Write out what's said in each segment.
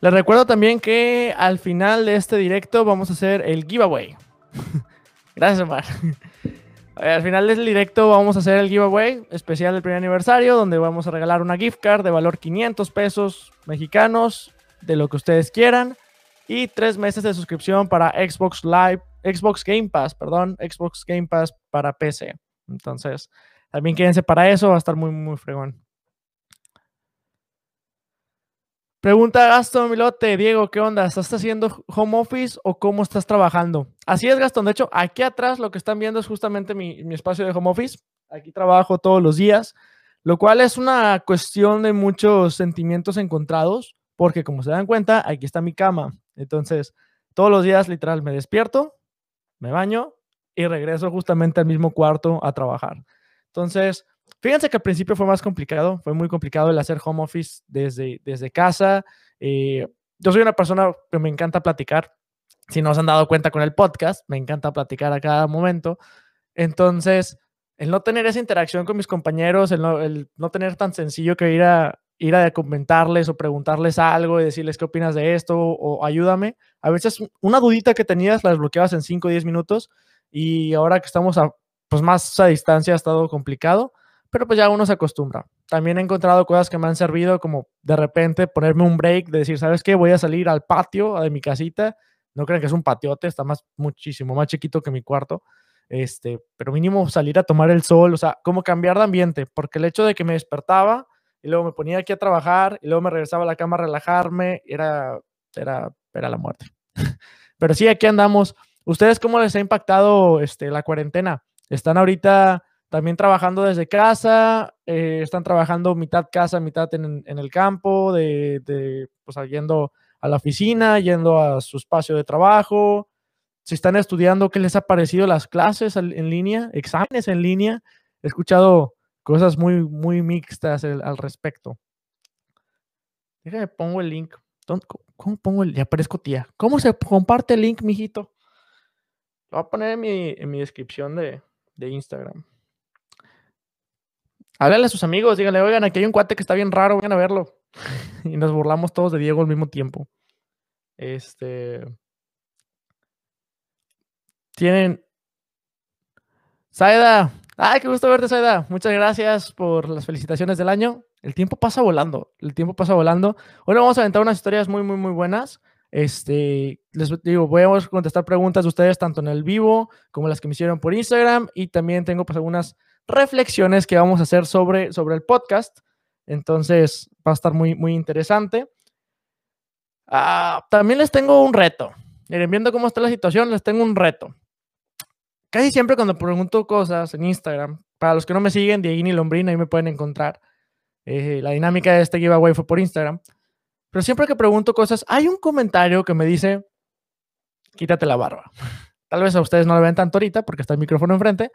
Les recuerdo también que al final de este directo vamos a hacer el giveaway. Gracias, Omar. Al final del directo vamos a hacer el giveaway especial del primer aniversario, donde vamos a regalar una gift card de valor 500 pesos mexicanos, de lo que ustedes quieran, y tres meses de suscripción para Xbox Live, Xbox Game Pass, perdón, Xbox Game Pass para PC. Entonces, también quédense para eso, va a estar muy, muy fregón. Pregunta Gastón Milote, Diego, ¿qué onda? ¿Estás haciendo home office o cómo estás trabajando? Así es, Gastón. De hecho, aquí atrás lo que están viendo es justamente mi, espacio de home office. Aquí trabajo todos los días, lo cual es una cuestión de muchos sentimientos encontrados, porque como se dan cuenta, aquí está mi cama. Entonces, todos los días literal me despierto, me baño y regreso justamente al mismo cuarto a trabajar. Entonces, Fíjense que al principio fue más complicado, fue muy complicado el hacer home office desde, desde casa. Eh, yo soy una persona que me encanta platicar. Si no se han dado cuenta con el podcast, me encanta platicar a cada momento. Entonces, el no tener esa interacción con mis compañeros, el no, el no tener tan sencillo que ir a, ir a comentarles o preguntarles algo y decirles qué opinas de esto o, ayúdame. A veces una dudita que tenías la desbloqueabas en 5 o 10 minutos y ahora que estamos a, pues más a distancia ha estado complicado pero pues ya uno se acostumbra. También he encontrado cosas que me han servido, como de repente ponerme un break, de decir, ¿sabes qué? Voy a salir al patio de mi casita. No crean que es un patiote, está más, muchísimo más chiquito que mi cuarto. Este, pero mínimo salir a tomar el sol, o sea, como cambiar de ambiente, porque el hecho de que me despertaba y luego me ponía aquí a trabajar y luego me regresaba a la cama a relajarme, era, era, era la muerte. pero sí, aquí andamos. ¿Ustedes cómo les ha impactado este, la cuarentena? ¿Están ahorita también trabajando desde casa, eh, están trabajando mitad casa, mitad en, el campo, de, pues yendo a la oficina, yendo a su espacio de trabajo. Si están estudiando, ¿qué les ha parecido las clases en línea, exámenes en línea? He escuchado cosas muy, muy mixtas al respecto. Déjame pongo el link. ¿Cómo pongo el? Ya aparezco tía. ¿Cómo se comparte el link, mijito? Lo voy a poner en mi, en mi descripción de, de Instagram. Háblale a sus amigos, díganle, oigan, aquí hay un cuate que está bien raro, vayan a verlo. y nos burlamos todos de Diego al mismo tiempo. Este. Tienen. Saida. Ay, qué gusto verte, Saida. Muchas gracias por las felicitaciones del año. El tiempo pasa volando. El tiempo pasa volando. Hoy vamos a aventar unas historias muy, muy, muy buenas. Este, les digo, voy a contestar preguntas de ustedes tanto en el vivo como las que me hicieron por Instagram. Y también tengo pues algunas reflexiones que vamos a hacer sobre, sobre el podcast. Entonces va a estar muy, muy interesante. Ah, también les tengo un reto. Miren, viendo cómo está la situación, les tengo un reto. Casi siempre cuando pregunto cosas en Instagram, para los que no me siguen, Dieguini Lombrina, ahí me pueden encontrar. Eh, la dinámica de este giveaway fue por Instagram. Pero siempre que pregunto cosas, hay un comentario que me dice, quítate la barba. Tal vez a ustedes no lo ven tanto ahorita porque está el micrófono enfrente,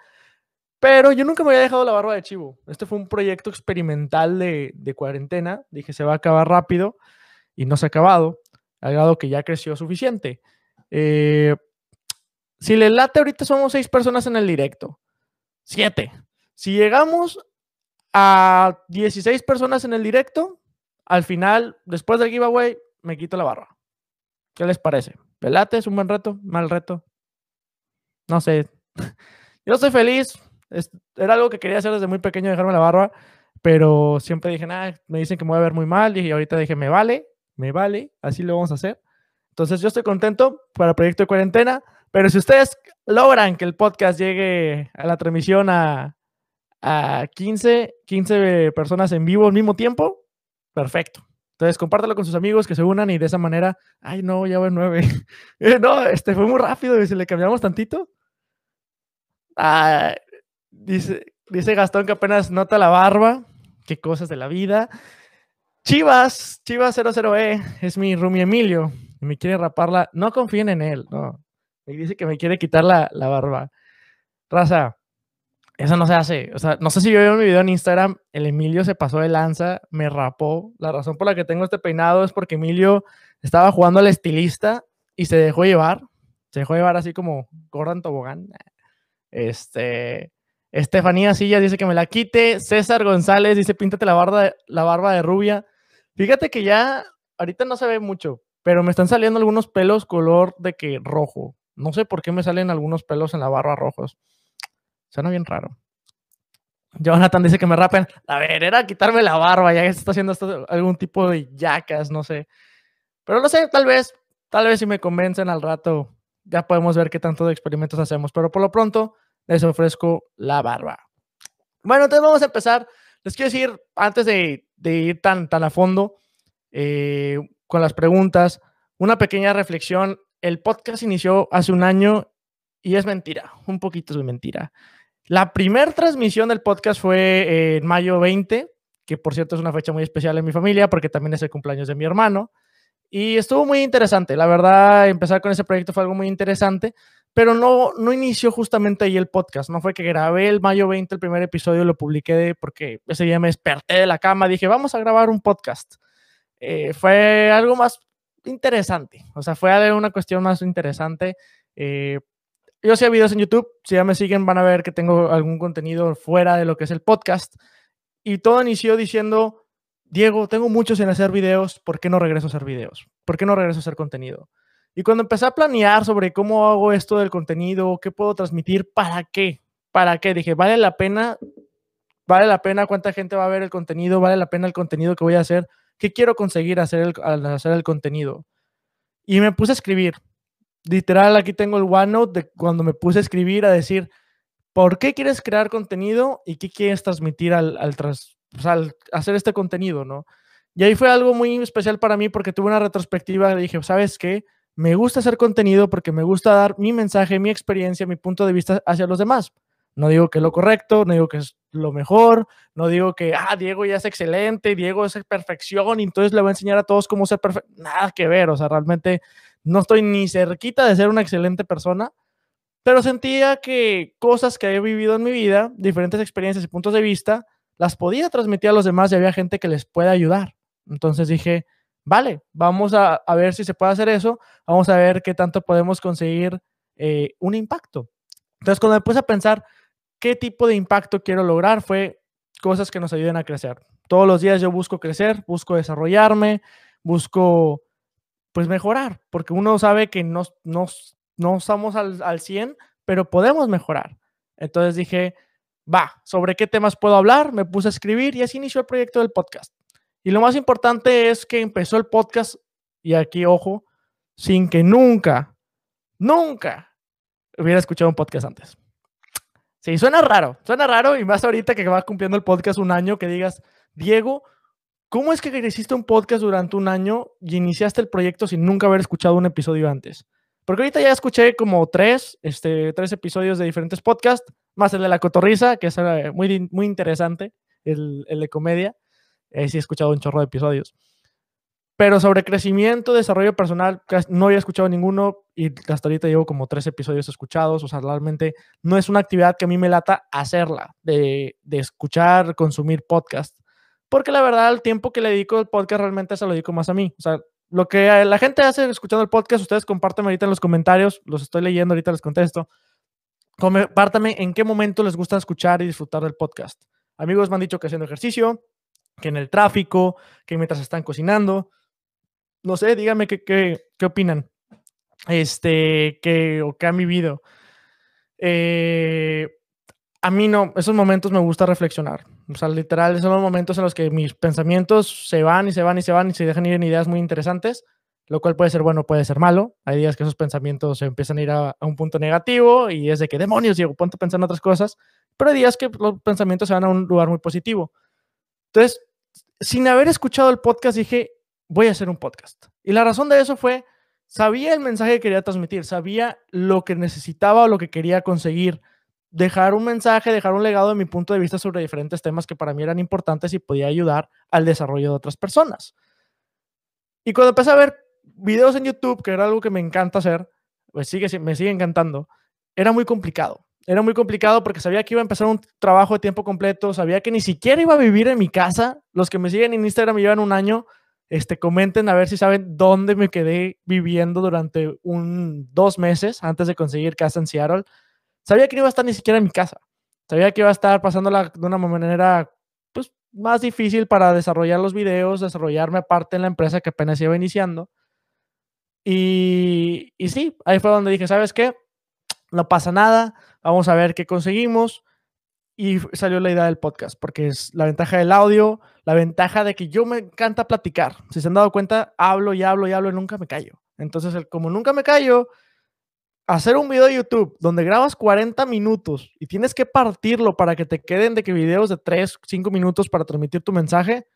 pero yo nunca me había dejado la barba de chivo. Este fue un proyecto experimental de, cuarentena. Dije, se va a acabar rápido y no se ha acabado, al grado que ya creció suficiente. Eh, si le late, ahorita somos seis personas en el directo. Siete. Si llegamos a 16 personas en el directo, al final, después del giveaway, me quito la barba. ¿Qué les parece? ¿Le late? ¿Es un buen reto? ¿Mal reto? No sé. Yo estoy feliz era algo que quería hacer desde muy pequeño, dejarme la barba, pero siempre dije, nada, me dicen que me voy a ver muy mal, y ahorita dije, me vale, me vale, así lo vamos a hacer. Entonces yo estoy contento para el proyecto de cuarentena, pero si ustedes logran que el podcast llegue a la transmisión a, a 15, 15 personas en vivo al mismo tiempo, perfecto. Entonces, compártelo con sus amigos que se unan y de esa manera, ay, no, ya voy nueve. no, este fue muy rápido y si le cambiamos tantito. Ah, Dice, dice Gastón que apenas nota la barba. Qué cosas de la vida. Chivas, Chivas 00E, es mi Rumi Emilio. Me quiere raparla. No confíen en él, no. Me dice que me quiere quitar la, la barba. Raza, eso no se hace. O sea, no sé si yo veo mi video en Instagram, el Emilio se pasó de lanza, me rapó. La razón por la que tengo este peinado es porque Emilio estaba jugando al estilista y se dejó llevar. Se dejó llevar así como Gordon Tobogán. Este, Estefanía Silla dice que me la quite. César González dice, píntate la barba, de, la barba de rubia. Fíjate que ya ahorita no se ve mucho, pero me están saliendo algunos pelos color de que rojo. No sé por qué me salen algunos pelos en la barba rojos. Suena bien raro. Jonathan dice que me rapen. A ver, era quitarme la barba, ya que se está haciendo algún tipo de yacas, no sé. Pero no sé, tal vez, tal vez si me convencen al rato, ya podemos ver qué tanto de experimentos hacemos. Pero por lo pronto, les ofrezco la barba. Bueno, entonces vamos a empezar. Les quiero decir, antes de, ir tan, tan a fondo eh, con las preguntas, una pequeña reflexión. El podcast inició hace un año y es mentira, un poquito de mentira. La primera transmisión del podcast fue en mayo 20, que por cierto es una fecha muy especial en mi familia porque también es el cumpleaños de mi hermano. Y estuvo muy interesante. La verdad, empezar con ese proyecto fue algo muy interesante, pero no, no inició justamente ahí el podcast. No fue que grabé el mayo 20 el primer episodio lo publiqué porque ese día me desperté de la cama, dije, vamos a grabar un podcast. Eh, fue algo más interesante. O sea, fue una cuestión más interesante. Eh, yo hacía videos en YouTube, si ya me siguen van a ver que tengo algún contenido fuera de lo que es el podcast. Y todo inició diciendo, Diego, tengo mucho sin hacer videos, ¿por qué no regreso a hacer videos? ¿Por qué no regreso a hacer contenido? Y cuando empecé a planear sobre cómo hago esto del contenido, qué puedo transmitir, ¿para qué? ¿Para qué? Dije, ¿vale la pena? ¿Vale la pena cuánta gente va a ver el contenido? ¿Vale la pena el contenido que voy a hacer? ¿Qué quiero conseguir hacer al hacer el contenido? Y me puse a escribir literal, aquí tengo el OneNote de cuando me puse a escribir, a decir, ¿por qué quieres crear contenido y qué quieres transmitir al, al, tras, pues, al hacer este contenido, ¿no? Y ahí fue algo muy especial para mí porque tuve una retrospectiva dije, ¿sabes qué? Me gusta hacer contenido porque me gusta dar mi mensaje, mi experiencia, mi punto de vista hacia los demás. No digo que es lo correcto, no digo que es lo mejor, no digo que, ah, Diego ya es excelente, Diego es perfección y entonces le voy a enseñar a todos cómo ser perfecto. Nada que ver, o sea, realmente no estoy ni cerquita de ser una excelente persona, pero sentía que cosas que he vivido en mi vida, diferentes experiencias y puntos de vista, las podía transmitir a los demás y había gente que les puede ayudar. Entonces dije, vale, vamos a, ver si se puede hacer eso, vamos a ver qué tanto podemos conseguir eh, un impacto. Entonces cuando me puse a pensar qué tipo de impacto quiero lograr, fue cosas que nos ayuden a crecer. Todos los días yo busco crecer, busco desarrollarme, busco pues mejorar, porque uno sabe que no, no, no estamos al, al 100, pero podemos mejorar. Entonces dije, va, ¿sobre qué temas puedo hablar? Me puse a escribir y así inició el proyecto del podcast. Y lo más importante es que empezó el podcast, y aquí ojo, sin que nunca, nunca hubiera escuchado un podcast antes. Sí, suena raro, suena raro y más ahorita que va cumpliendo el podcast un año que digas, Diego, ¿Cómo es que hiciste un podcast durante un año y iniciaste el proyecto sin nunca haber escuchado un episodio antes? Porque ahorita ya escuché como tres, este, tres episodios de diferentes podcasts, más el de la cotorriza, que es eh, muy, muy interesante, el, el de comedia. Eh, sí he escuchado un chorro de episodios. Pero sobre crecimiento, desarrollo personal, no había escuchado ninguno y hasta ahorita llevo como tres episodios escuchados. O sea, realmente no es una actividad que a mí me lata hacerla, de, de escuchar, consumir podcast porque la verdad el tiempo que le dedico al podcast realmente se lo dedico más a mí. O sea, lo que la gente hace escuchando el podcast, ustedes compártanme ahorita en los comentarios, los estoy leyendo, ahorita les contesto. Compártanme en qué momento les gusta escuchar y disfrutar del podcast. Amigos me han dicho que haciendo ejercicio, que en el tráfico, que mientras están cocinando. No sé, díganme qué, qué, qué opinan. Este, que, o qué han vivido. Eh, a mí no, esos momentos me gusta reflexionar. O sea, literal, son los momentos en los que mis pensamientos se van y se van y se van y se dejan ir en ideas muy interesantes, lo cual puede ser bueno, puede ser malo. Hay días que esos pensamientos se empiezan a ir a, un punto negativo y es de que demonios, Diego, ponte a pensar en otras cosas. Pero hay días que los pensamientos se van a un lugar muy positivo. Entonces, sin haber escuchado el podcast, dije, voy a hacer un podcast. Y la razón de eso fue, sabía el mensaje que quería transmitir, sabía lo que necesitaba o lo que quería conseguir dejar un mensaje, dejar un legado de mi punto de vista sobre diferentes temas que para mí eran importantes y podía ayudar al desarrollo de otras personas. Y cuando empecé a ver videos en YouTube, que era algo que me encanta hacer, pues sigue, me sigue encantando, era muy complicado. Era muy complicado porque sabía que iba a empezar un trabajo de tiempo completo, sabía que ni siquiera iba a vivir en mi casa. Los que me siguen en Instagram me llevan un año, este, comenten a ver si saben dónde me quedé viviendo durante un, dos meses antes de conseguir casa en Seattle. Sabía que no iba a estar ni siquiera en mi casa. Sabía que iba a estar pasándola de una manera, pues, más difícil para desarrollar los videos, desarrollarme aparte en la empresa que apenas iba iniciando. Y, y sí, ahí fue donde dije, ¿sabes qué? No pasa nada, vamos a ver qué conseguimos. Y salió la idea del podcast, porque es la ventaja del audio, la ventaja de que yo me encanta platicar. Si se han dado cuenta, hablo y hablo y hablo y nunca me callo. Entonces, como nunca me callo, hacer un video de YouTube donde grabas 40 minutos y tienes que partirlo para que te queden de que videos de 3, 5 minutos para transmitir tu mensaje,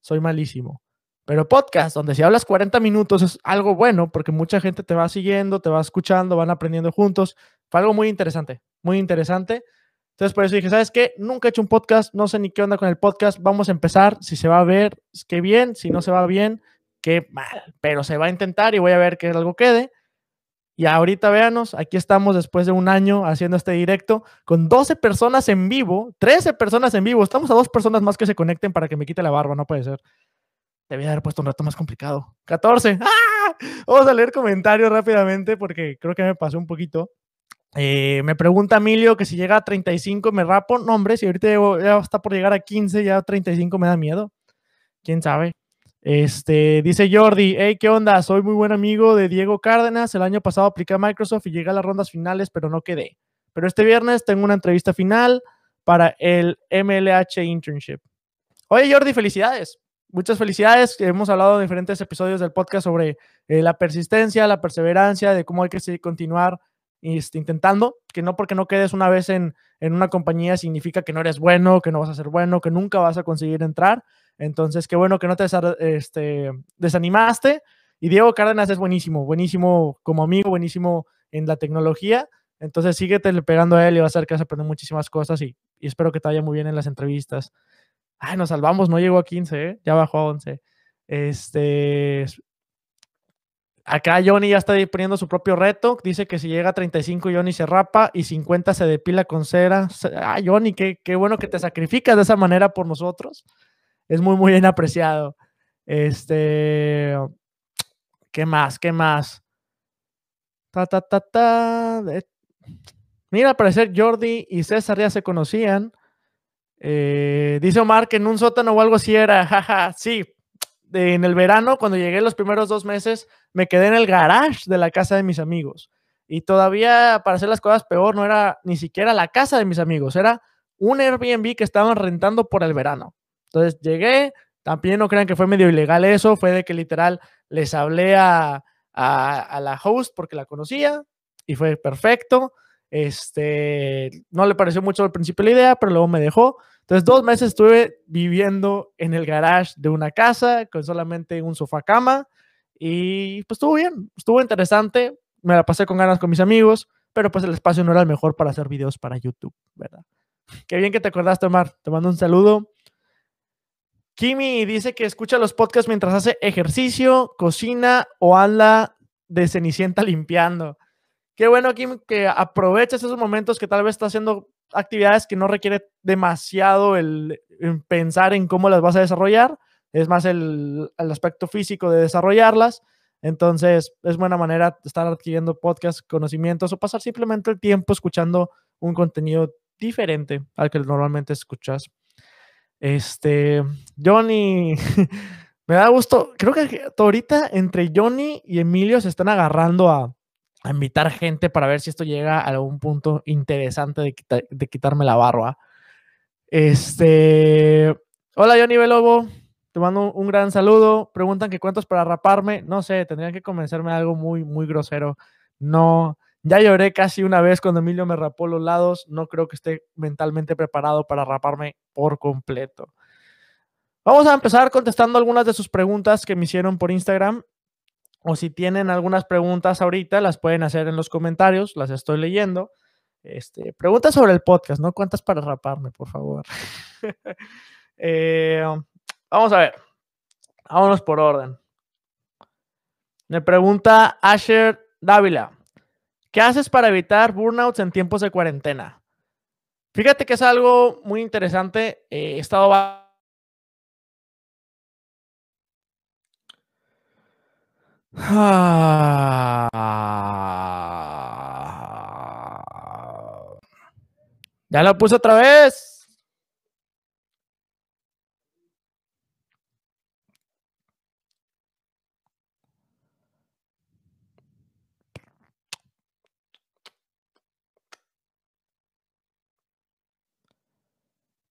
soy malísimo. Pero podcast, donde si hablas 40 minutos es algo bueno porque mucha gente te va siguiendo, te va escuchando, van aprendiendo juntos. Fue algo muy interesante, muy interesante. Entonces por eso dije, ¿sabes qué? Nunca he hecho un podcast, no sé ni qué onda con el podcast, vamos a empezar, si se va a ver, qué bien, si no se va bien, qué mal, pero se va a intentar y voy a ver que algo quede. Y ahorita véanos, aquí estamos después de un año haciendo este directo con 12 personas en vivo, 13 personas en vivo. Estamos a dos personas más que se conecten para que me quite la barba, no puede ser. Debía haber puesto un rato más complicado. 14. ¡Ah! Vamos a leer comentarios rápidamente porque creo que me pasó un poquito. Eh, me pregunta Emilio que si llega a 35 me rapo. No, hombre, si ahorita ya está por llegar a 15, ya 35 me da miedo. ¿Quién sabe? Este, dice Jordi, hey, ¿qué onda? Soy muy buen amigo de Diego Cárdenas. El año pasado apliqué a Microsoft y llegué a las rondas finales, pero no quedé. Pero este viernes tengo una entrevista final para el MLH Internship. Oye, Jordi, felicidades. Muchas felicidades. Hemos hablado en diferentes episodios del podcast sobre eh, la persistencia, la perseverancia, de cómo hay que continuar este, intentando, que no porque no quedes una vez en, en una compañía significa que no eres bueno, que no vas a ser bueno, que nunca vas a conseguir entrar. Entonces, qué bueno que no te este, desanimaste. Y Diego Cárdenas es buenísimo, buenísimo como amigo, buenísimo en la tecnología. Entonces, síguete pegando a él y va a hacer que vas a aprender muchísimas cosas y, espero que te vaya muy bien en las entrevistas. Ay, nos salvamos, no llegó a 15, ¿eh? ya bajó a 11. Este, Acá Johnny ya está poniendo su propio reto. Dice que si llega a 35, Johnny se rapa y 50 se depila con cera. Ah, Johnny, qué, qué bueno que te sacrificas de esa manera por nosotros es muy, muy bien apreciado. Este, ¿qué más? ¿Qué más? Ta, ta, ta, ta. Mira, al parecer Jordi y César ya se conocían. Eh, dice Omar que en un sótano o algo así era, jaja, sí. En el verano, cuando llegué los primeros dos meses, me quedé en el garage de la casa de mis amigos. Y todavía, para hacer las cosas peor, no era ni siquiera la casa de mis amigos, era un Airbnb que estaban rentando por el verano. Entonces llegué, también no crean que fue medio ilegal eso, fue de que literal les hablé a, la host porque la conocía y fue perfecto. Este, no le pareció mucho al principio la idea, pero luego me dejó. Entonces, dos meses estuve viviendo en el garage de una casa con solamente un sofá cama y pues estuvo bien, estuvo interesante. Me la pasé con ganas con mis amigos, pero pues el espacio no era el mejor para hacer videos para YouTube, ¿verdad? Qué bien que te acordaste, Omar. Te mando un saludo. Kimi dice que escucha los podcasts mientras hace ejercicio, cocina o anda de cenicienta limpiando. Qué bueno, Kimi, que aproveches esos momentos que tal vez está haciendo actividades que no requiere demasiado el, pensar en cómo las vas a desarrollar. Es más el, el, aspecto físico de desarrollarlas. Entonces, es buena manera de estar adquiriendo podcasts, conocimientos o pasar simplemente el tiempo escuchando un contenido diferente al que normalmente escuchas. Este, Johnny, me da gusto. Creo que ahorita entre Johnny y Emilio se están agarrando a, invitar gente para ver si esto llega a algún punto interesante de, quitarme la barba. Este, hola Johnny Belobo, te mando un gran saludo. Preguntan que cuántos para raparme. No sé, tendrían que convencerme de algo muy, muy grosero. No, ya lloré casi una vez cuando Emilio me rapó los lados. No creo que esté mentalmente preparado para raparme por completo. Vamos a empezar contestando algunas de sus preguntas que me hicieron por Instagram. O si tienen algunas preguntas ahorita, las pueden hacer en los comentarios, las estoy leyendo. Este, preguntas sobre el podcast, ¿no? ¿Cuántas para raparme, por favor? Eh, vamos a ver. Vámonos por orden. Me pregunta Asher Dávila. ¿Qué haces para evitar burnouts en tiempos de cuarentena? Fíjate que es algo muy interesante. Eh, he estado Ah. Ya la puse otra vez.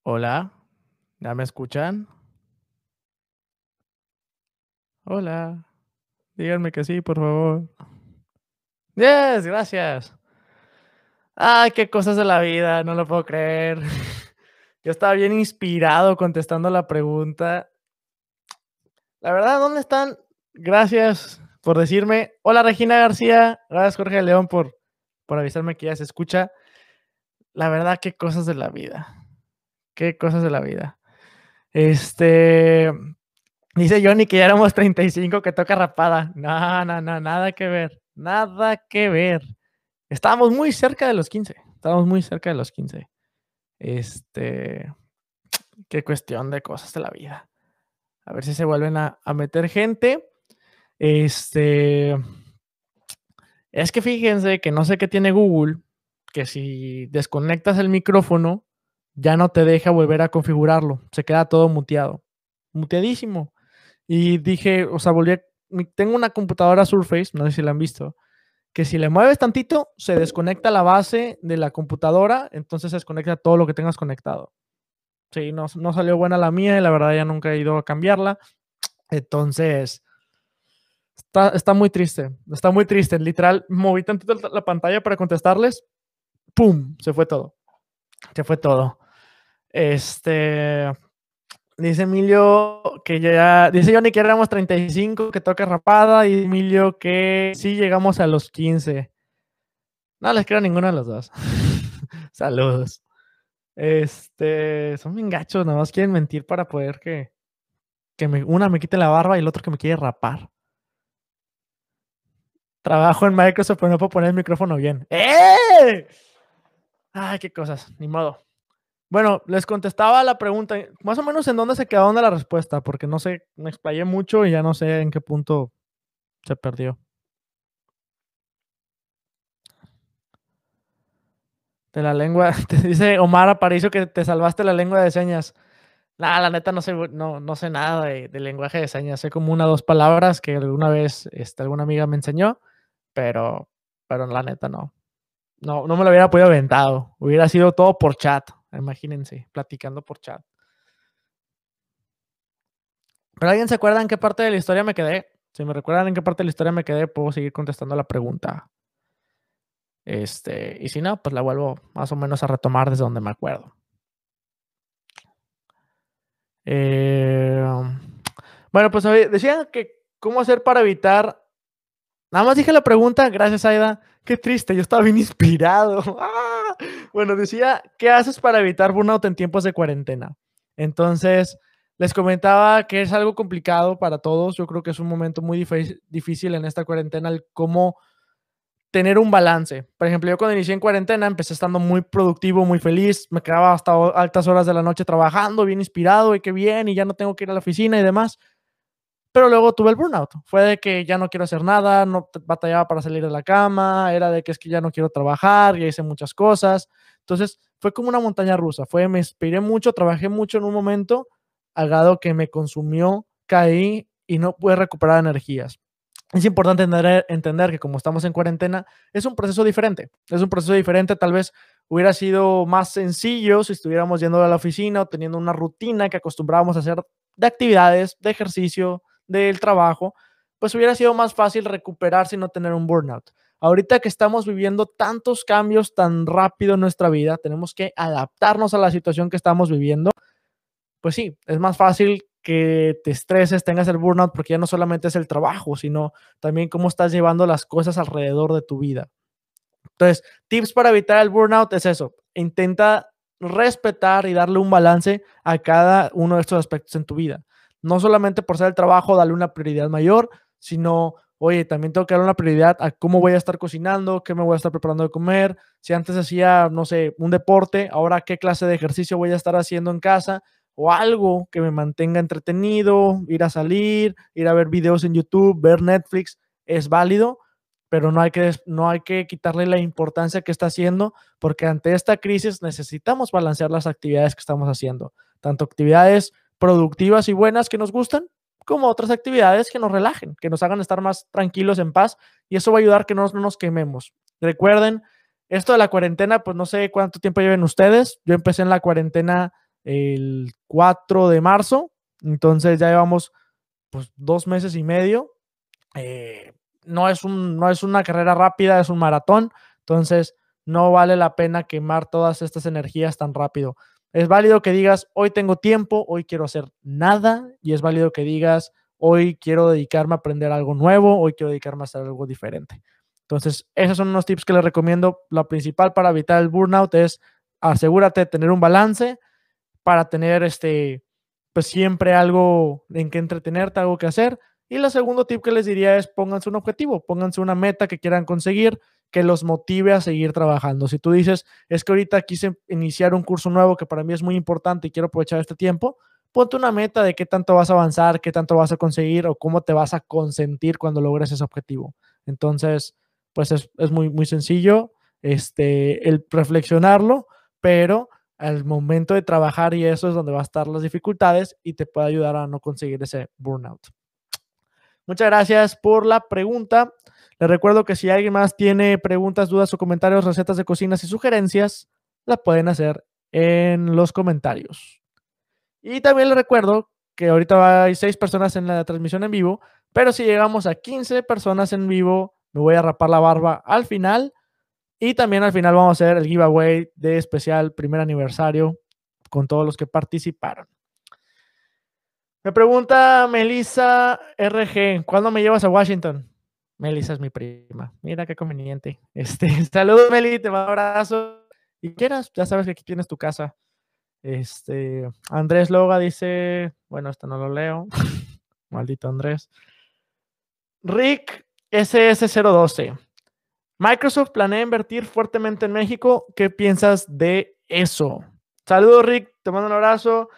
Hola, ¿ya me escuchan? Hola díganme que sí, por favor. Yes, gracias. Ay, qué cosas de la vida, no lo puedo creer. Yo estaba bien inspirado contestando la pregunta. La verdad, ¿dónde están? Gracias por decirme. Hola, Regina García. Gracias, Jorge León, por, por avisarme que ya se escucha. La verdad, qué cosas de la vida. Qué cosas de la vida. Este. Dice Johnny que ya éramos 35, que toca rapada. No, no, no, nada que ver. Nada que ver. Estábamos muy cerca de los 15. Estábamos muy cerca de los 15. Este. Qué cuestión de cosas de la vida. A ver si se vuelven a, meter gente. Este. Es que fíjense que no sé qué tiene Google, que si desconectas el micrófono, ya no te deja volver a configurarlo. Se queda todo muteado. Muteadísimo. Y dije, o sea, volví a, tengo una computadora Surface, no sé si la han visto, que si le mueves tantito, se desconecta la base de la computadora, entonces se desconecta todo lo que tengas conectado. Sí, no, no salió buena la mía y la verdad ya nunca he ido a cambiarla. Entonces, está, está muy triste, está muy triste. Literal, moví tantito la pantalla para contestarles, ¡pum! Se fue todo. Se fue todo. Este. Dice Emilio que ya. Dice Johnny que éramos 35, que toca rapada. Y Emilio que sí llegamos a los 15. No les creo ninguno de los dos. Saludos. Este. Son bien gachos, nada más quieren mentir para poder que. Que una me quite la barba y el otro que me quiere rapar. Trabajo en Microsoft, pero no puedo poner el micrófono bien. ¡Eh! Ay, qué cosas, ni modo. Bueno, les contestaba la pregunta, más o menos en dónde se quedó la respuesta, porque no sé, me explayé mucho y ya no sé en qué punto se perdió. De la lengua, te dice Omar Aparicio que te salvaste la lengua de señas. Nah, la neta no sé, no, no sé nada de, de, lenguaje de señas. Sé como una o dos palabras que alguna vez este, alguna amiga me enseñó, pero, pero la neta no. No, no me lo hubiera podido aventado. Hubiera sido todo por chat. Imagínense, platicando por chat. ¿Pero alguien se acuerda en qué parte de la historia me quedé? Si me recuerdan en qué parte de la historia me quedé, puedo seguir contestando la pregunta. Este, y si no, pues la vuelvo más o menos a retomar desde donde me acuerdo. Eh, bueno, pues decían que cómo hacer para evitar. Nada más dije la pregunta, gracias Aida. Qué triste, yo estaba bien inspirado. ¡Ah! Bueno, decía, ¿qué haces para evitar burnout en tiempos de cuarentena? Entonces, les comentaba que es algo complicado para todos. Yo creo que es un momento muy difícil en esta cuarentena el cómo tener un balance. Por ejemplo, yo cuando inicié en cuarentena empecé estando muy productivo, muy feliz, me quedaba hasta altas horas de la noche trabajando, bien inspirado y qué bien, y ya no tengo que ir a la oficina y demás. Pero luego tuve el burnout. Fue de que ya no quiero hacer nada, no batallaba para salir de la cama, era de que es que ya no quiero trabajar, ya hice muchas cosas. Entonces fue como una montaña rusa. Fue, me inspiré mucho, trabajé mucho en un momento, al grado que me consumió, caí y no pude recuperar energías. Es importante entender, entender que como estamos en cuarentena, es un proceso diferente. Es un proceso diferente, tal vez hubiera sido más sencillo si estuviéramos yendo a la oficina o teniendo una rutina que acostumbrábamos a hacer de actividades, de ejercicio, del trabajo, pues hubiera sido más fácil recuperarse y no tener un burnout. Ahorita que estamos viviendo tantos cambios tan rápido en nuestra vida, tenemos que adaptarnos a la situación que estamos viviendo. Pues sí, es más fácil que te estreses, tengas el burnout, porque ya no solamente es el trabajo, sino también cómo estás llevando las cosas alrededor de tu vida. Entonces, tips para evitar el burnout es eso. Intenta respetar y darle un balance a cada uno de estos aspectos en tu vida no solamente por ser el trabajo, darle una prioridad mayor, sino, oye, también tengo que darle una prioridad a cómo voy a estar cocinando, qué me voy a estar preparando de comer. Si antes hacía, no sé, un deporte, ahora qué clase de ejercicio voy a estar haciendo en casa o algo que me mantenga entretenido, ir a salir, ir a ver videos en YouTube, ver Netflix, es válido, pero no hay que, no hay que quitarle la importancia que está haciendo, porque ante esta crisis necesitamos balancear las actividades que estamos haciendo, tanto actividades productivas y buenas que nos gustan, como otras actividades que nos relajen, que nos hagan estar más tranquilos, en paz, y eso va a ayudar que no, nos quememos. Recuerden, esto de la cuarentena, pues no sé cuánto tiempo lleven ustedes. Yo empecé en la cuarentena el 4 de marzo, entonces ya llevamos pues dos meses y medio. Eh, no, es un, no es una carrera rápida, es un maratón, entonces no vale la pena quemar todas estas energías tan rápido. Es válido que digas, hoy tengo tiempo, hoy quiero hacer nada, y es válido que digas, hoy quiero dedicarme a aprender algo nuevo, hoy quiero dedicarme a hacer algo diferente. Entonces, esos son unos tips que les recomiendo. Lo principal para evitar el burnout es asegúrate de tener un balance para tener este, pues siempre algo en que entretenerte, algo que hacer. Y el segundo tip que les diría es pónganse un objetivo, pónganse una meta que quieran conseguir que los motive a seguir trabajando. Si tú dices, es que ahorita quise iniciar un curso nuevo que para mí es muy importante y quiero aprovechar este tiempo, ponte una meta de qué tanto vas a avanzar, qué tanto vas a conseguir o cómo te vas a consentir cuando logres ese objetivo. Entonces, pues es, muy, muy sencillo este, el reflexionarlo, pero al momento de trabajar y eso es donde va a estar las dificultades y te puede ayudar a no conseguir ese burnout. Muchas gracias por la pregunta. Les recuerdo que si alguien más tiene preguntas, dudas o comentarios, recetas de cocinas y sugerencias, las pueden hacer en los comentarios. Y también les recuerdo que ahorita hay seis personas en la transmisión en vivo, pero si llegamos a 15 personas en vivo, me voy a rapar la barba al final. Y también al final vamos a hacer el giveaway de especial primer aniversario con todos los que participaron. Me pregunta Melissa RG, ¿cuándo me llevas a Washington? Melissa es mi prima. Mira qué conveniente. Este, saludos, Meli, te mando un abrazo. Y quieras, ya sabes que aquí tienes tu casa. Este, Andrés Loga dice, bueno, esto no lo leo. Maldito Andrés. Rick SS012. Microsoft planea invertir fuertemente en México. ¿Qué piensas de eso? Saludos, Rick. Te mando un abrazo.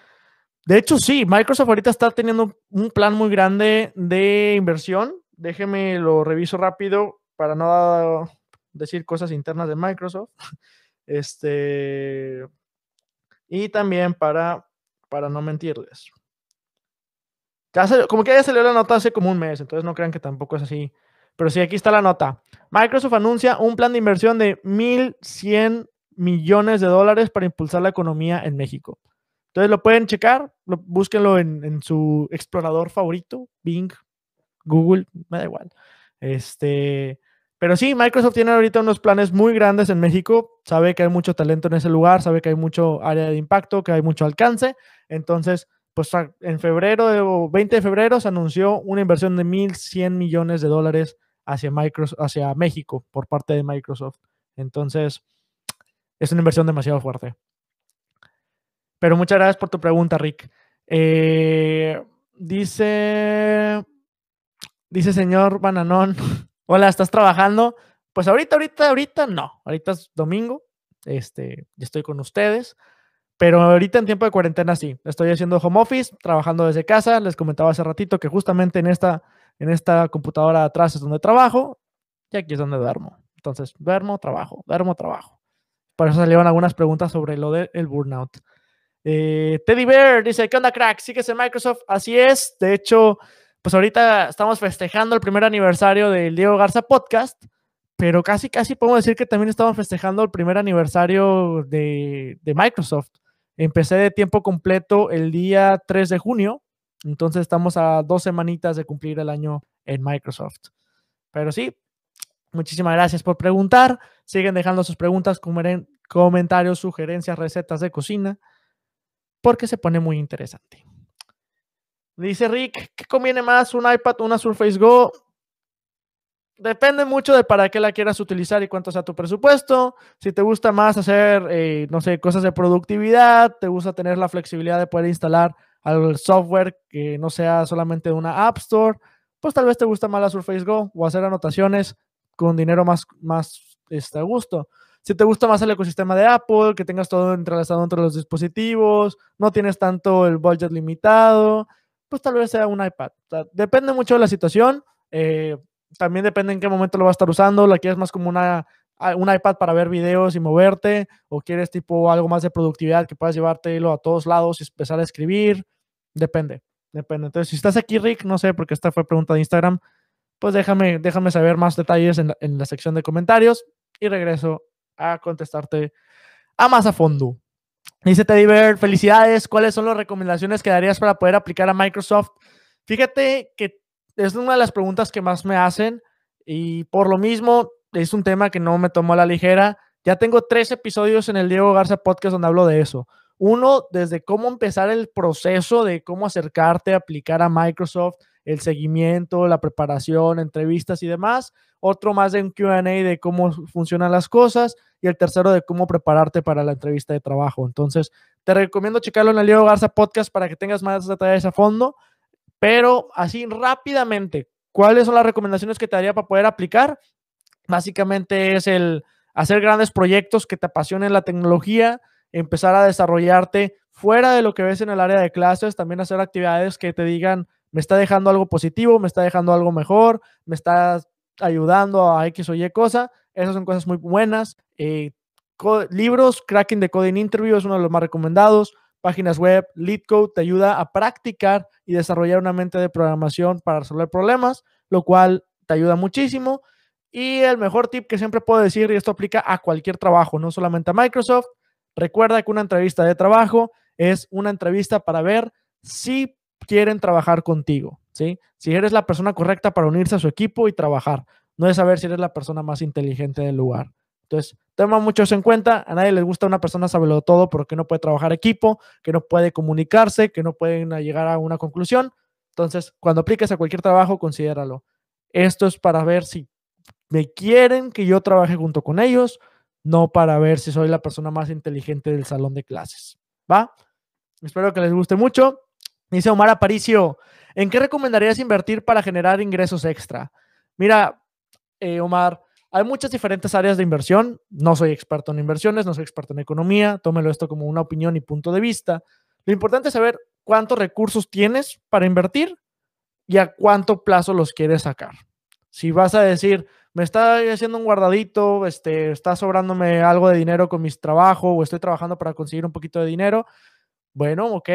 De hecho, sí, Microsoft ahorita está teniendo un plan muy grande de inversión. Déjeme lo reviso rápido para no decir cosas internas de Microsoft. Este. Y también para, para no mentirles. como que ya salió la nota hace como un mes, entonces no crean que tampoco es así pero sí, aquí está la nota. Microsoft anuncia un plan de inversión de 1.100 millones de dólares para impulsar la economía en México. Entonces lo pueden checar, búsquenlo en, su explorador favorito, Bing, Google, me da igual. Este, pero sí, Microsoft tiene ahorita unos planes muy grandes en México, sabe que hay mucho talento en ese lugar, sabe que hay mucho área de impacto, que hay mucho alcance. Entonces, pues en febrero, 20 de febrero, se anunció una inversión de 1.100 millones de dólares hacia, Microsoft, hacia México por parte de Microsoft. Entonces, es una inversión demasiado fuerte. Pero muchas gracias por tu pregunta, Rick. Eh, dice, dice señor Bananón, hola, ¿estás trabajando? Pues ahorita, ahorita, ahorita no. Ahorita es domingo. Este, estoy con ustedes. Pero ahorita en tiempo de cuarentena sí, estoy haciendo home office, trabajando desde casa. Les comentaba hace ratito que justamente en esta, en esta computadora atrás es donde trabajo y aquí es donde duermo. Entonces, duermo, trabajo, duermo, trabajo. Por eso salieron algunas preguntas sobre lo del burnout. Eh, Teddy Bear dice, ¿qué onda, crack? ¿Sigues en Microsoft? Así es. De hecho, pues ahorita estamos festejando el primer aniversario del Diego Garza Podcast, pero casi, casi podemos decir que también estamos festejando el primer aniversario de, Microsoft. Empecé de tiempo completo el día 3 de junio, entonces estamos a dos semanitas de cumplir el año en Microsoft. Pero sí, muchísimas gracias por preguntar. Siguen dejando sus preguntas, comentarios, sugerencias, recetas de cocina, porque se pone muy interesante. Dice Rick, ¿qué conviene más, un iPad o una Surface Go? depende mucho de para qué la quieras utilizar y cuánto sea tu presupuesto. Si te gusta más hacer, eh, no sé, cosas de productividad, te gusta tener la flexibilidad de poder instalar al software que no sea solamente una App Store, pues tal vez te gusta más la Surface Go o hacer anotaciones con dinero más, más este, a gusto. Si te gusta más el ecosistema de Apple, que tengas todo entrelazado entre los dispositivos, no tienes tanto el budget limitado, pues tal vez sea un iPad. depende mucho de la situación. Eh, también depende en qué momento lo vas a estar usando. La quieres más como una, un iPad para ver videos y moverte, o quieres tipo algo más de productividad que puedas llevártelo a todos lados y empezar a escribir. Depende, depende. Entonces, si estás aquí, Rick, no sé, porque esta fue pregunta de Instagram, pues déjame, déjame saber más detalles en la, en la sección de comentarios y regreso a contestarte a más a fondo. Dice Teddy Bear, felicidades. ¿Cuáles son las recomendaciones que darías para poder aplicar a Microsoft? Fíjate que es una de las preguntas que más me hacen y por lo mismo es un tema que no me tomó a la ligera. Ya tengo tres episodios en el Diego Garza Podcast donde hablo de eso. Uno, desde cómo empezar el proceso de cómo acercarte a aplicar a Microsoft, el seguimiento, la preparación, entrevistas y demás. Otro más de un QA de cómo funcionan las cosas. Y el tercero de cómo prepararte para la entrevista de trabajo. Entonces, te recomiendo checarlo en el Diego Garza Podcast para que tengas más detalles a fondo. Pero así rápidamente, ¿cuáles son las recomendaciones que te daría para poder aplicar? Básicamente es el hacer grandes proyectos que te apasionen la tecnología, empezar a desarrollarte fuera de lo que ves en el área de clases, también hacer actividades que te digan, me está dejando algo positivo, me está dejando algo mejor, me está ayudando a X o Y cosa. Esas son cosas muy buenas. Eh, libros, Cracking the Coding Interview es uno de los más recomendados. Páginas web, LeetCode te ayuda a practicar y desarrollar una mente de programación para resolver problemas, lo cual te ayuda muchísimo. Y el mejor tip que siempre puedo decir, y esto aplica a cualquier trabajo, no solamente a Microsoft, recuerda que una entrevista de trabajo es una entrevista para ver si quieren trabajar contigo, ¿sí? Si eres la persona correcta para unirse a su equipo y trabajar. No es saber si eres la persona más inteligente del lugar. Entonces, toma mucho eso en cuenta. A nadie le gusta una persona saberlo todo, pero que no puede trabajar equipo, que no puede comunicarse, que no pueden llegar a una conclusión. Entonces, cuando apliques a cualquier trabajo, considéralo. Esto es para ver si me quieren que yo trabaje junto con ellos, no para ver si soy la persona más inteligente del salón de clases. ¿Va? Espero que les guste mucho. Dice Omar Aparicio, ¿en qué recomendarías invertir para generar ingresos extra? Mira, eh, Omar, hay muchas diferentes áreas de inversión. No soy experto en inversiones, no soy experto en economía. Tómelo esto como una opinión y punto de vista. Lo importante es saber cuántos recursos tienes para invertir y a cuánto plazo los quieres sacar. Si vas a decir, me está haciendo un guardadito, este, está sobrándome algo de dinero con mis trabajos o estoy trabajando para conseguir un poquito de dinero, bueno, ok,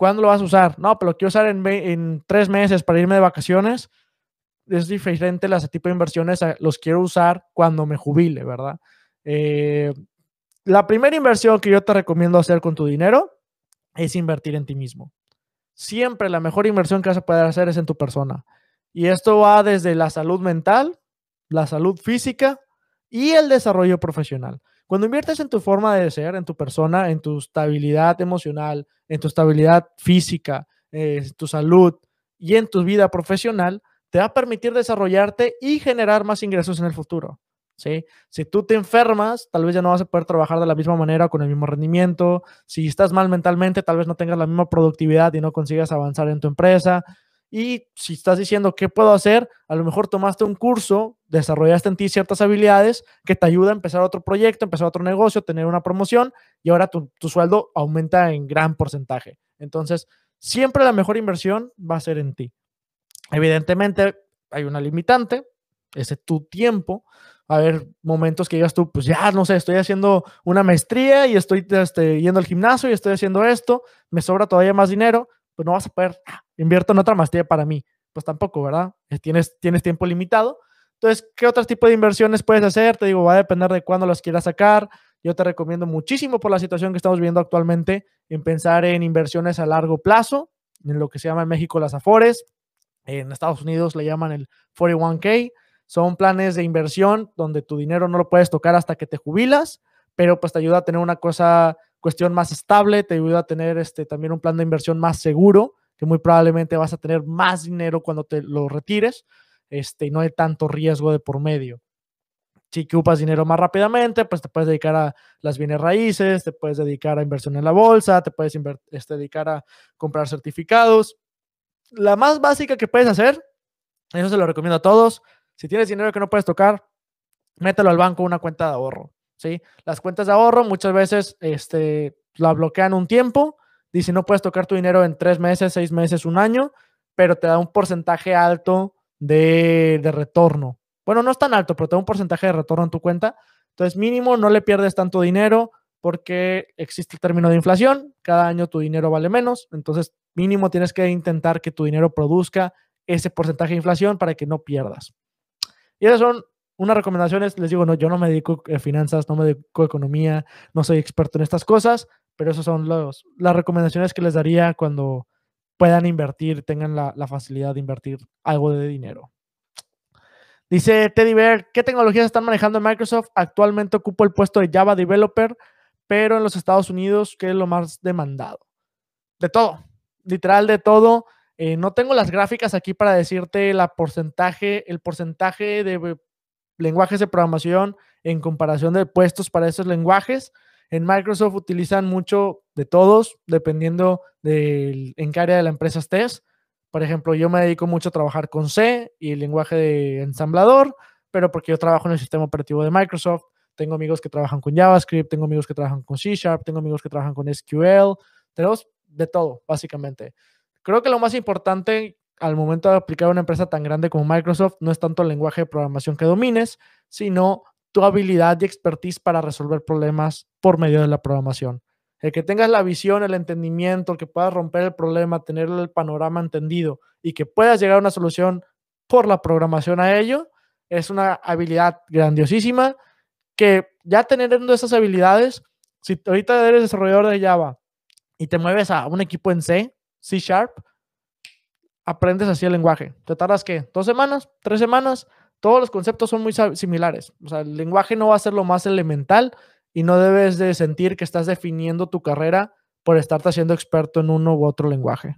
¿Cuándo lo vas a usar? No, pero lo quiero usar en, tres meses para irme de vacaciones. Es diferente las tipo de inversiones. Los quiero usar cuando me jubile, ¿verdad? Eh, la primera inversión que yo te recomiendo hacer con tu dinero es invertir en ti mismo. Siempre la mejor inversión que vas a poder hacer es en tu persona. Y esto va desde la salud mental, la salud física y el desarrollo profesional. Cuando inviertes en tu forma de ser, en tu persona, en tu estabilidad emocional, en tu estabilidad física, en eh, tu salud y en tu vida profesional, te va a permitir desarrollarte y generar más ingresos en el futuro. ¿sí? Si tú te enfermas, tal vez ya no vas a poder trabajar de la misma manera con el mismo rendimiento. Si estás mal mentalmente, tal vez no tengas la misma productividad y no consigas avanzar en tu empresa. Y si estás diciendo, ¿qué puedo hacer? A lo mejor tomaste un curso, desarrollaste en ti ciertas habilidades que te ayuda a empezar otro proyecto, empezar otro negocio, tener una promoción y ahora tu, sueldo aumenta en gran porcentaje. Entonces, siempre la mejor inversión va a ser en ti. Evidentemente, hay una limitante, ese tu tiempo. A haber momentos que digas tú, pues ya, no sé, estoy haciendo una maestría y estoy este, yendo al gimnasio y estoy haciendo esto, me sobra todavía más dinero, pues no vas a poder, ah, invierto en otra maestría para mí. Pues tampoco, ¿verdad? Eh, tienes, tienes tiempo limitado. Entonces, ¿qué otro tipo de inversiones puedes hacer? Te digo, va a depender de cuándo las quieras sacar. Yo te recomiendo muchísimo por la situación que estamos viendo actualmente en pensar en inversiones a largo plazo, en lo que se llama en México las Afores. En Estados Unidos le llaman el 41K. Son planes de inversión donde tu dinero no lo puedes tocar hasta que te jubilas, pero pues te ayuda a tener una cosa cuestión más estable, te ayuda a tener este, también un plan de inversión más seguro, que muy probablemente vas a tener más dinero cuando te lo retires este, y no hay tanto riesgo de por medio. Si ocupas dinero más rápidamente, pues te puedes dedicar a las bienes raíces, te puedes dedicar a inversión en la bolsa, te puedes este, dedicar a comprar certificados. La más básica que puedes hacer, eso se lo recomiendo a todos, si tienes dinero que no puedes tocar, mételo al banco una cuenta de ahorro. ¿sí? Las cuentas de ahorro muchas veces este, la bloquean un tiempo, dice no puedes tocar tu dinero en tres meses, seis meses, un año, pero te da un porcentaje alto de, de retorno. Bueno, no es tan alto, pero te da un porcentaje de retorno en tu cuenta. Entonces, mínimo, no le pierdes tanto dinero porque existe el término de inflación. Cada año tu dinero vale menos. Entonces, mínimo tienes que intentar que tu dinero produzca ese porcentaje de inflación para que no pierdas. Y esas son unas recomendaciones, les digo, no, yo no me dedico a finanzas, no me dedico a economía, no soy experto en estas cosas, pero esas son los, las recomendaciones que les daría cuando puedan invertir, tengan la, facilidad de invertir algo de dinero. Dice Teddy Bear, ¿qué tecnologías están manejando en Microsoft? Actualmente ocupo el puesto de Java Developer, pero en los Estados Unidos, ¿qué es lo más demandado? De todo, literal de todo. Eh, no tengo las gráficas aquí para decirte la porcentaje, el porcentaje de lenguajes de programación en comparación de puestos para esos lenguajes. En Microsoft utilizan mucho de todos, dependiendo de en qué área de la empresa estés. Por ejemplo, yo me dedico mucho a trabajar con C y el lenguaje de ensamblador, pero porque yo trabajo en el sistema operativo de Microsoft. Tengo amigos que trabajan con JavaScript, tengo amigos que trabajan con C Sharp, tengo amigos que trabajan con SQL. Tenemos de todo, básicamente. Creo que lo más importante al momento de aplicar una empresa tan grande como Microsoft no es tanto el lenguaje de programación que domines, sino tu habilidad y expertise para resolver problemas por medio de la programación. El que tengas la visión, el entendimiento, que puedas romper el problema, tener el panorama entendido y que puedas llegar a una solución por la programación a ello, es una habilidad grandiosísima que ya teniendo esas habilidades, si ahorita eres desarrollador de Java y te mueves a un equipo en C, C Sharp, aprendes así el lenguaje. ¿Te tardas qué? ¿Dos semanas? ¿Tres semanas? Todos los conceptos son muy similares. O sea, el lenguaje no va a ser lo más elemental, y no debes de sentir que estás definiendo tu carrera por estarte haciendo experto en uno u otro lenguaje.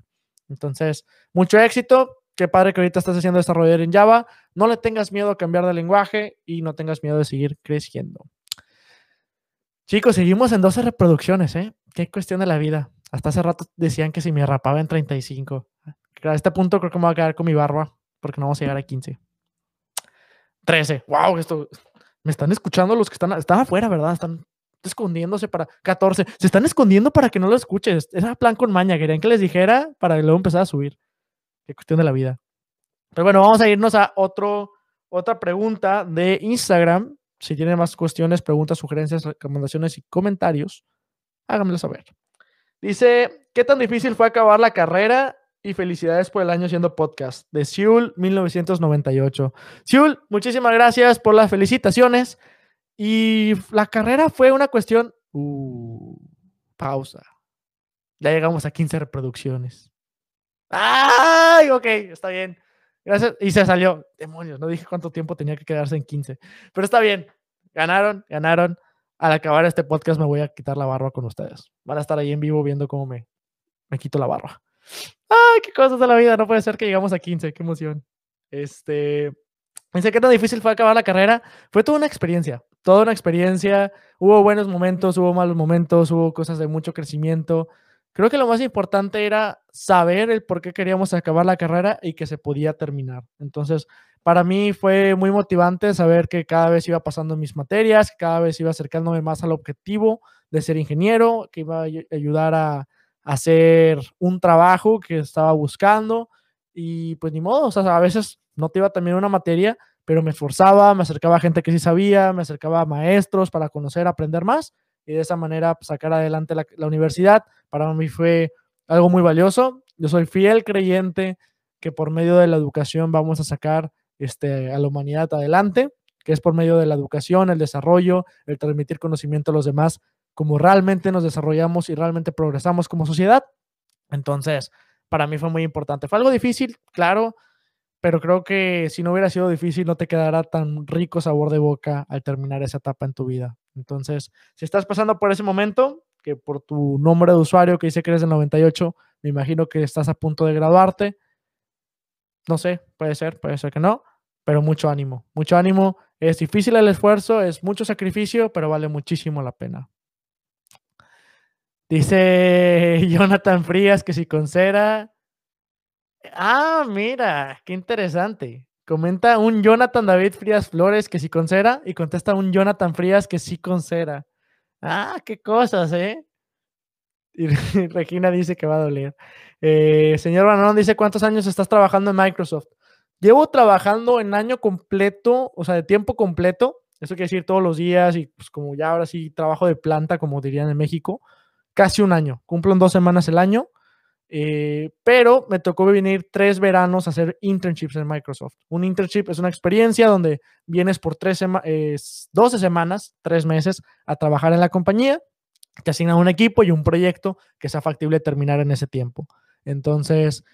Entonces, mucho éxito. Qué padre que ahorita estás haciendo desarrollar en Java. No le tengas miedo a cambiar de lenguaje y no tengas miedo de seguir creciendo. Chicos, seguimos en 12 reproducciones, ¿eh? Qué cuestión de la vida. Hasta hace rato decían que si me rapaba en 35. A este punto creo que me voy a quedar con mi barba porque no vamos a llegar a 15. 13. ¡Wow! Esto, me están escuchando los que están, están afuera, ¿verdad? Están escondiéndose para 14. Se están escondiendo para que no lo escuches. Era plan con maña. Querían que les dijera para luego empezar a subir. Qué cuestión de la vida. Pero bueno, vamos a irnos a otro, otra pregunta de Instagram. Si tienen más cuestiones, preguntas, sugerencias, recomendaciones y comentarios, háganmelo saber. Dice, ¿qué tan difícil fue acabar la carrera y felicidades por el año siendo podcast de Seoul 1998. Seoul, muchísimas gracias por las felicitaciones. Y la carrera fue una cuestión. Uh, pausa. Ya llegamos a 15 reproducciones. ¡Ay! Ok, está bien. Gracias. Y se salió. Demonios, no dije cuánto tiempo tenía que quedarse en 15. Pero está bien. Ganaron, ganaron. Al acabar este podcast me voy a quitar la barba con ustedes. Van a estar ahí en vivo viendo cómo me, me quito la barba. ¡Ay, qué cosas de la vida! No puede ser que llegamos a 15, qué emoción. Este. Pensé que tan difícil fue acabar la carrera. Fue toda una experiencia, toda una experiencia. Hubo buenos momentos, hubo malos momentos, hubo cosas de mucho crecimiento. Creo que lo más importante era saber el por qué queríamos acabar la carrera y que se podía terminar. Entonces, para mí fue muy motivante saber que cada vez iba pasando mis materias, cada vez iba acercándome más al objetivo de ser ingeniero, que iba a ayudar a, hacer un trabajo que estaba buscando y pues ni modo, o sea, a veces no te iba también una materia, pero me esforzaba, me acercaba a gente que sí sabía, me acercaba a maestros para conocer, aprender más y de esa manera pues, sacar adelante la, la universidad. Para mí fue algo muy valioso. Yo soy fiel creyente que por medio de la educación vamos a sacar este, a la humanidad adelante, que es por medio de la educación, el desarrollo, el transmitir conocimiento a los demás como realmente nos desarrollamos y realmente progresamos como sociedad. Entonces, para mí fue muy importante. Fue algo difícil, claro, pero creo que si no hubiera sido difícil no te quedará tan rico sabor de boca al terminar esa etapa en tu vida. Entonces, si estás pasando por ese momento, que por tu nombre de usuario que dice que eres del 98, me imagino que estás a punto de graduarte. No sé, puede ser, puede ser que no, pero mucho ánimo, mucho ánimo. Es difícil el esfuerzo, es mucho sacrificio, pero vale muchísimo la pena. Dice Jonathan Frías que si con cera. Ah, mira, qué interesante. Comenta un Jonathan David Frías Flores que sí con cera y contesta un Jonathan Frías que sí con cera. Ah, qué cosas, ¿eh? Regina dice que va a doler. Eh, señor Banón dice, ¿cuántos años estás trabajando en Microsoft? Llevo trabajando en año completo, o sea, de tiempo completo. Eso quiere decir todos los días y pues como ya ahora sí trabajo de planta, como dirían en México casi un año. Cumplo en dos semanas el año, eh, pero me tocó venir tres veranos a hacer internships en Microsoft. Un internship es una experiencia donde vienes por tres 12 semanas, tres meses, a trabajar en la compañía te asignan un equipo y un proyecto que sea factible terminar en ese tiempo. Entonces,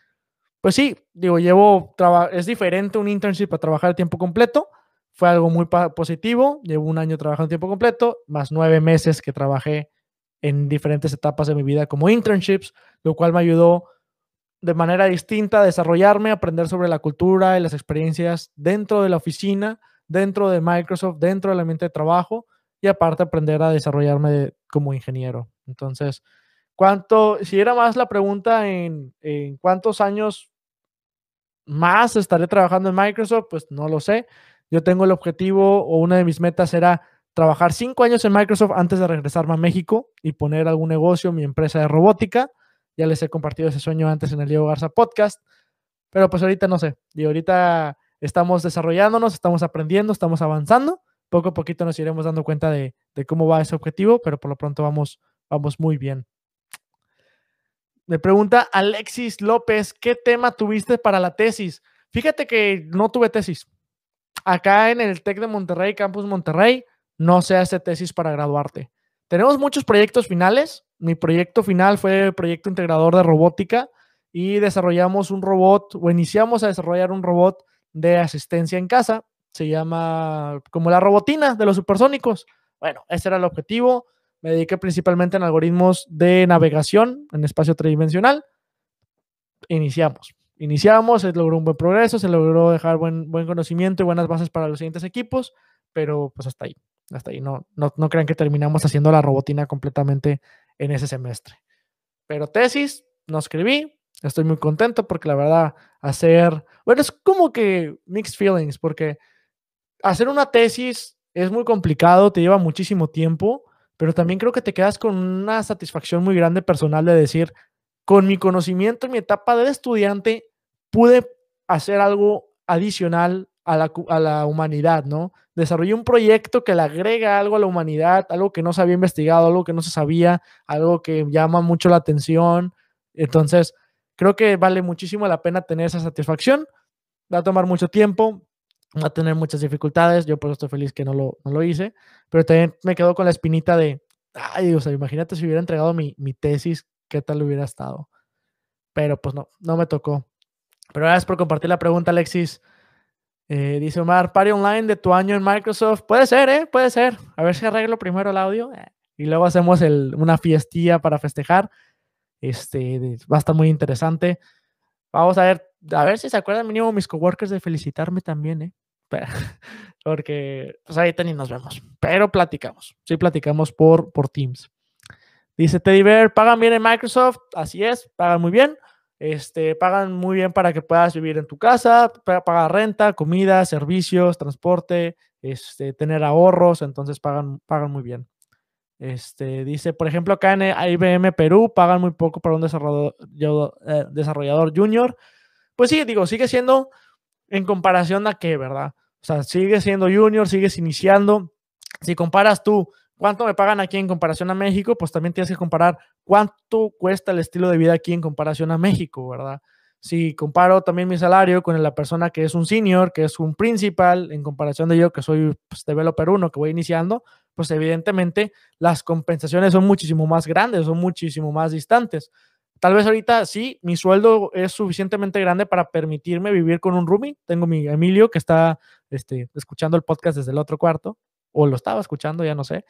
pues sí, digo, llevo, es diferente un internship a trabajar a tiempo completo. Fue algo muy positivo. Llevo un año trabajando a tiempo completo, más nueve meses que trabajé en diferentes etapas de mi vida como internships, lo cual me ayudó de manera distinta a desarrollarme, aprender sobre la cultura y las experiencias dentro de la oficina, dentro de Microsoft, dentro del ambiente de trabajo y aparte aprender a desarrollarme como ingeniero. Entonces, ¿cuánto, si era más la pregunta en, en cuántos años más estaré trabajando en Microsoft, pues no lo sé. Yo tengo el objetivo o una de mis metas era trabajar cinco años en Microsoft antes de regresarme a México y poner algún negocio, mi empresa de robótica. Ya les he compartido ese sueño antes en el Diego Garza Podcast, pero pues ahorita no sé. Y ahorita estamos desarrollándonos, estamos aprendiendo, estamos avanzando poco a poquito nos iremos dando cuenta de, cómo va ese objetivo, pero por lo pronto vamos, vamos muy bien. Me pregunta Alexis López, ¿qué tema tuviste para la tesis? Fíjate que no tuve tesis. Acá en el TEC de Monterrey, Campus Monterrey, no se hace tesis para graduarte. Tenemos muchos proyectos finales. Mi proyecto final fue el proyecto integrador de robótica y desarrollamos un robot o iniciamos a desarrollar un robot de asistencia en casa se llama como la robotina de los supersónicos. Bueno, ese era el objetivo. Me dediqué principalmente en algoritmos de navegación en espacio tridimensional. Iniciamos. Iniciamos, se logró un buen progreso, se logró dejar buen, buen conocimiento y buenas bases para los siguientes equipos, pero pues hasta ahí, hasta ahí. No, no, no crean que terminamos haciendo la robotina completamente en ese semestre. Pero tesis, no escribí, estoy muy contento porque la verdad hacer, bueno, es como que mixed feelings, porque hacer una tesis es muy complicado, te lleva muchísimo tiempo, pero también creo que te quedas con una satisfacción muy grande personal de decir, con mi conocimiento en mi etapa de estudiante, pude hacer algo adicional a la, a la, humanidad, ¿no? Desarrollé un proyecto que le agrega algo a la humanidad, algo que no se había investigado, algo que no se sabía, algo que llama mucho la atención. Entonces, creo que vale muchísimo la pena tener esa satisfacción. Va a tomar mucho tiempo, va a tener muchas dificultades. Yo por eso estoy feliz que no lo, no lo hice, pero también me quedo con la espinita de, ay, o imagínate si hubiera entregado mi, mi tesis, qué tal hubiera estado. Pero pues no, no me tocó. Pero gracias por compartir la pregunta, Alexis. Eh, dice Omar, party online de tu año en Microsoft. Puede ser, ¿eh? Puede ser. A ver si arreglo primero el audio eh, y luego hacemos el, una fiestilla para festejar. Este, va a estar muy interesante. Vamos a ver, a ver si se acuerdan mínimo mis coworkers de felicitarme también, ¿eh? Porque pues ahorita ni nos vemos, pero platicamos. Sí, platicamos por, por Teams. Dice Teddy Bear, pagan bien en Microsoft, así es, pagan muy bien. Este, pagan muy bien para que puedas vivir en tu casa, pagar renta, comida, servicios, transporte, este, tener ahorros, entonces pagan, pagan muy bien. Este, dice, por ejemplo, acá en IBM Perú pagan muy poco para un desarrollador, eh, desarrollador junior. Pues sí, digo, sigue siendo en comparación a qué, ¿verdad? O sea, sigue siendo junior, sigues iniciando. Si comparas tú cuánto me pagan aquí en comparación a México, pues también tienes que comparar cuánto cuesta el estilo de vida aquí en comparación a México, ¿verdad? Si comparo también mi salario con la persona que es un senior, que es un principal, en comparación de yo que soy pues, developer uno, que voy iniciando, pues evidentemente las compensaciones son muchísimo más grandes, son muchísimo más distantes. Tal vez ahorita sí, mi sueldo es suficientemente grande para permitirme vivir con un roomie. Tengo mi Emilio que está este, escuchando el podcast desde el otro cuarto, o lo estaba escuchando, ya no sé.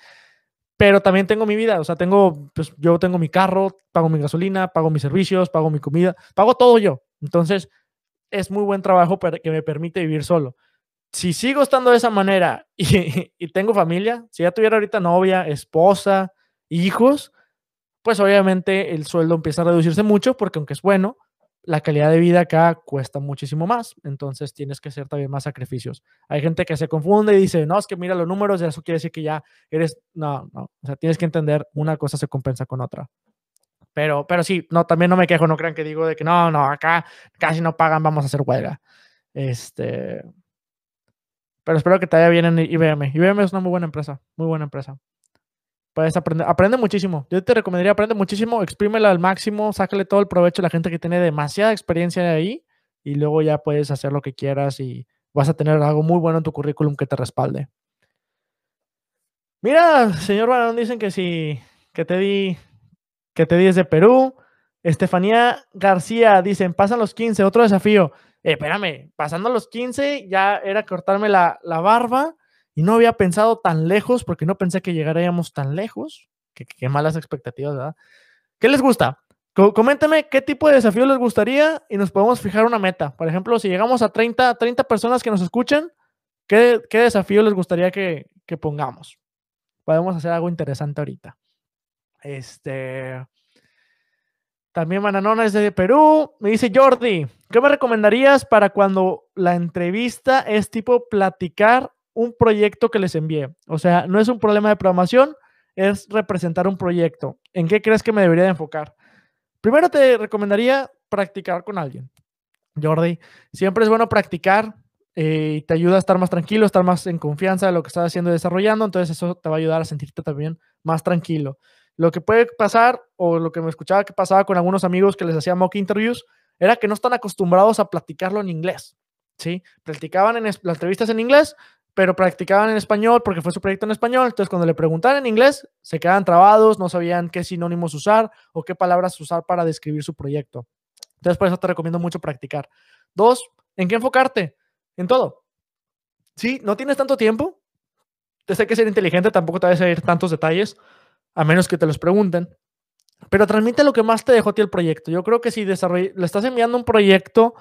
Pero también tengo mi vida, o sea, tengo, pues yo tengo mi carro, pago mi gasolina, pago mis servicios, pago mi comida, pago todo yo. Entonces, es muy buen trabajo que me permite vivir solo si sigo estando de esa manera y, tengo familia, si ya tuviera ahorita novia, esposa, hijos, pues obviamente el sueldo empieza a reducirse mucho porque aunque es bueno, la calidad de vida acá cuesta muchísimo más, entonces tienes que hacer también más sacrificios. Hay gente que se confunde y dice, no, es que mira los números, eso quiere decir que ya eres, no, no, o sea, tienes que entender, una cosa se compensa con otra. Pero, pero sí, no, también no me quejo, no crean que digo de que no, no, acá casi no pagan, vamos a hacer huelga. Este, pero espero que te vaya bien en IBM. IBM es una muy buena empresa, muy buena empresa. Puedes aprender, aprende muchísimo. Yo te recomendaría aprende muchísimo, exprímela al máximo, sácale todo el provecho a la gente que tiene demasiada experiencia ahí y luego ya puedes hacer lo que quieras y vas a tener algo muy bueno en tu currículum que te respalde. Mira, señor Barón, dicen que si, que te di, que te di desde Perú. Estefanía García dicen, pasan los 15, otro desafío. Eh, espérame, pasando los 15 ya era cortarme la, la, barba y no había pensado tan lejos porque no pensé que llegaríamos tan lejos. Qué, malas expectativas, ¿verdad? ¿Qué les gusta? Coméntame qué tipo de desafío les gustaría y nos podemos fijar una meta. Por ejemplo, si llegamos a 30, 30 personas que nos escuchan, ¿qué, qué desafío les gustaría que, que pongamos? Podemos hacer algo interesante ahorita. Este. También Mananona es de Perú. Me dice Jordi, ¿qué me recomendarías para cuando la entrevista es tipo platicar un proyecto que les envié? O sea, no es un problema de programación, es representar un proyecto. ¿En qué crees que me debería de enfocar? Primero te recomendaría practicar con alguien. Jordi, siempre es bueno practicar eh, y te ayuda a estar más tranquilo, estar más en confianza de lo que estás haciendo y desarrollando. Entonces eso te va a ayudar a sentirte también más tranquilo. Lo que puede pasar, o lo que me escuchaba que pasaba con algunos amigos que les hacía mock interviews, era que no están acostumbrados a platicarlo en inglés. ¿sí? Platicaban en las entrevistas en inglés, pero practicaban en español porque fue su proyecto en español. Entonces, cuando le preguntaban en inglés, se quedaban trabados, no sabían qué sinónimos usar o qué palabras usar para describir su proyecto. Entonces, por eso te recomiendo mucho practicar. Dos, ¿en qué enfocarte? En todo. Sí, no tienes tanto tiempo. Tienes que ser inteligente, tampoco te vas a ir tantos detalles a menos que te los pregunten. Pero transmite lo que más te dejó a ti el proyecto. Yo creo que si le estás enviando un proyecto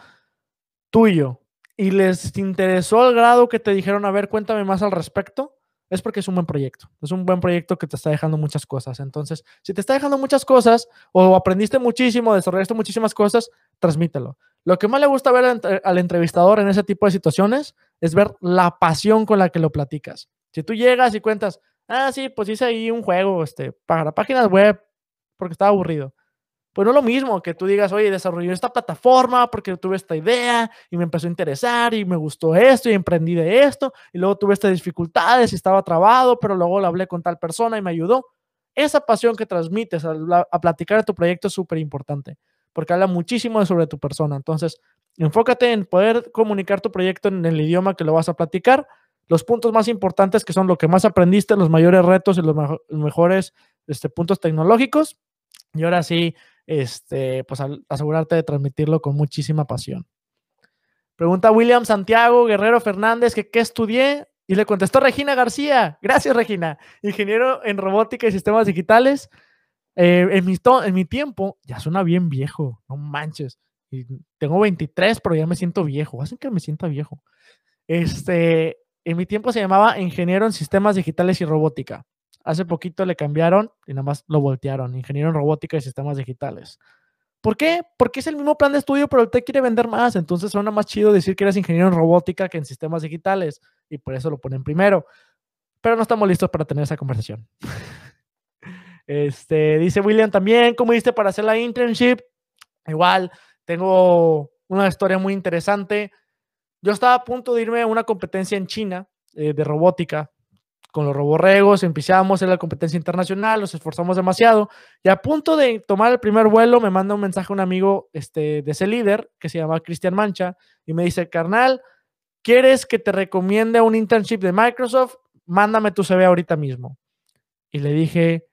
tuyo y les interesó al grado que te dijeron, a ver, cuéntame más al respecto, es porque es un buen proyecto. Es un buen proyecto que te está dejando muchas cosas. Entonces, si te está dejando muchas cosas o aprendiste muchísimo, desarrollaste muchísimas cosas, transmítelo. Lo que más le gusta ver al entrevistador en ese tipo de situaciones es ver la pasión con la que lo platicas. Si tú llegas y cuentas, Ah, sí, pues hice ahí un juego este, para páginas web porque estaba aburrido. Pues no lo mismo que tú digas, oye, desarrollé esta plataforma porque tuve esta idea y me empezó a interesar y me gustó esto y emprendí de esto y luego tuve estas dificultades y estaba trabado, pero luego lo hablé con tal persona y me ayudó. Esa pasión que transmites a, a platicar de tu proyecto es súper importante porque habla muchísimo sobre tu persona. Entonces, enfócate en poder comunicar tu proyecto en el idioma que lo vas a platicar los puntos más importantes que son lo que más aprendiste, los mayores retos y los, mejores este, puntos tecnológicos. Y ahora sí, este, pues asegurarte de transmitirlo con muchísima pasión. Pregunta William Santiago Guerrero Fernández que qué estudié y le contestó Regina García. Gracias, Regina. Ingeniero en robótica y sistemas digitales. Eh, en, mi en mi tiempo, ya suena bien viejo, no manches. Y tengo 23, pero ya me siento viejo. Hacen que me sienta viejo. Este, en mi tiempo se llamaba ingeniero en sistemas digitales y robótica. Hace poquito le cambiaron y nada más lo voltearon, ingeniero en robótica y sistemas digitales. ¿Por qué? Porque es el mismo plan de estudio, pero el TEC quiere vender más. Entonces suena más chido decir que eres ingeniero en robótica que en sistemas digitales. Y por eso lo ponen primero. Pero no estamos listos para tener esa conversación. Este, dice William también, ¿cómo hiciste para hacer la internship? Igual, tengo una historia muy interesante. Yo estaba a punto de irme a una competencia en China eh, de robótica con los roborregos, empezamos en la competencia internacional, nos esforzamos demasiado y a punto de tomar el primer vuelo me manda un mensaje un amigo este, de ese líder que se llama Cristian Mancha y me dice, carnal, ¿quieres que te recomiende un internship de Microsoft? Mándame tu CV ahorita mismo. Y le dije,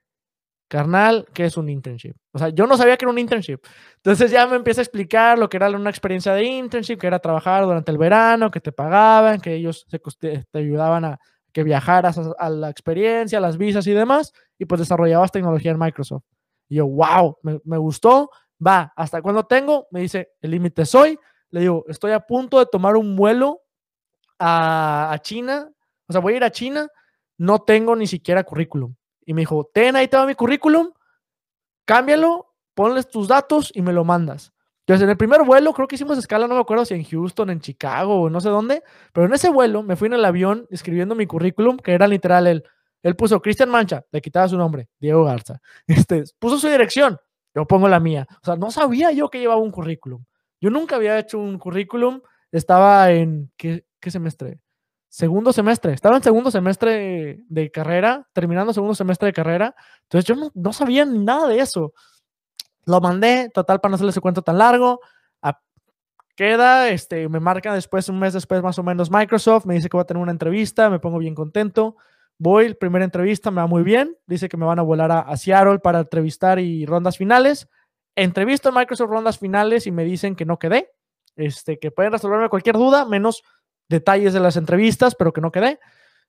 carnal, ¿qué es un internship? O sea, yo no sabía que era un internship. Entonces ya me empieza a explicar lo que era una experiencia de internship, que era trabajar durante el verano, que te pagaban, que ellos te ayudaban a que viajaras a, la experiencia, las visas y demás, y pues desarrollabas tecnología en Microsoft. Y yo, wow, me, me gustó, va, ¿hasta cuándo tengo? Me dice, el límite soy. Le digo, estoy a punto de tomar un vuelo a, a China, o sea, voy a ir a China, no tengo ni siquiera currículum. Y me dijo, ten ahí todo mi currículum, cámbialo, ponles tus datos y me lo mandas. Entonces, en el primer vuelo, creo que hicimos escala, no me acuerdo si en Houston, en Chicago o no sé dónde, pero en ese vuelo me fui en el avión escribiendo mi currículum, que era literal él. Él puso Cristian Mancha, le quitaba su nombre, Diego Garza. Este, puso su dirección, yo pongo la mía. O sea, no sabía yo que llevaba un currículum. Yo nunca había hecho un currículum, estaba en, ¿qué, qué semestre? Segundo semestre, estaba en segundo semestre de carrera, terminando segundo semestre de carrera, entonces yo no, sabía nada de eso. Lo mandé, total, para no hacerle ese cuento tan largo. queda, este, me marca después, un mes después más o menos Microsoft, me dice que va a tener una entrevista, me pongo bien contento. Voy, primera entrevista, me va muy bien. Dice que me van a volar a, Seattle para entrevistar y rondas finales. Entrevisto en Microsoft rondas finales y me dicen que no quedé. Este, que pueden resolverme cualquier duda, menos detalles de las entrevistas, pero que no quedé.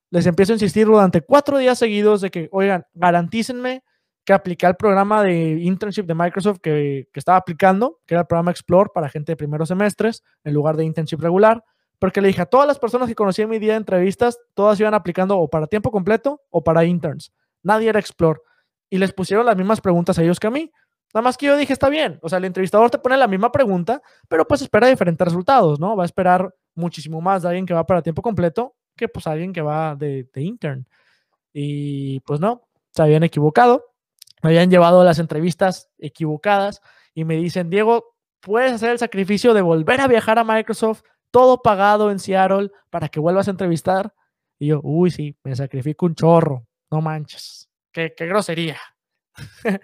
Les empiezo a insistir durante cuatro días seguidos de que, oigan, garantícenme que apliqué el programa de internship de Microsoft que, que, estaba aplicando, que era el programa Explore para gente de primeros semestres, en lugar de internship regular, porque le dije a todas las personas que conocí en mi día de entrevistas, todas iban aplicando o para tiempo completo o para interns. Nadie era Explore. Y les pusieron las mismas preguntas a ellos que a mí. Nada más que yo dije, está bien. O sea, el entrevistador te pone la misma pregunta, pero pues espera diferentes resultados, ¿no? Va a esperar muchísimo más de alguien que va para tiempo completo que pues alguien que va de, de intern. Y pues no, se habían equivocado me habían llevado las entrevistas equivocadas y me dicen, Diego, puedes hacer el sacrificio de volver a viajar a Microsoft, todo pagado en Seattle, para que vuelvas a entrevistar. Y yo, uy, sí, me sacrifico un chorro, no manches, qué, qué grosería.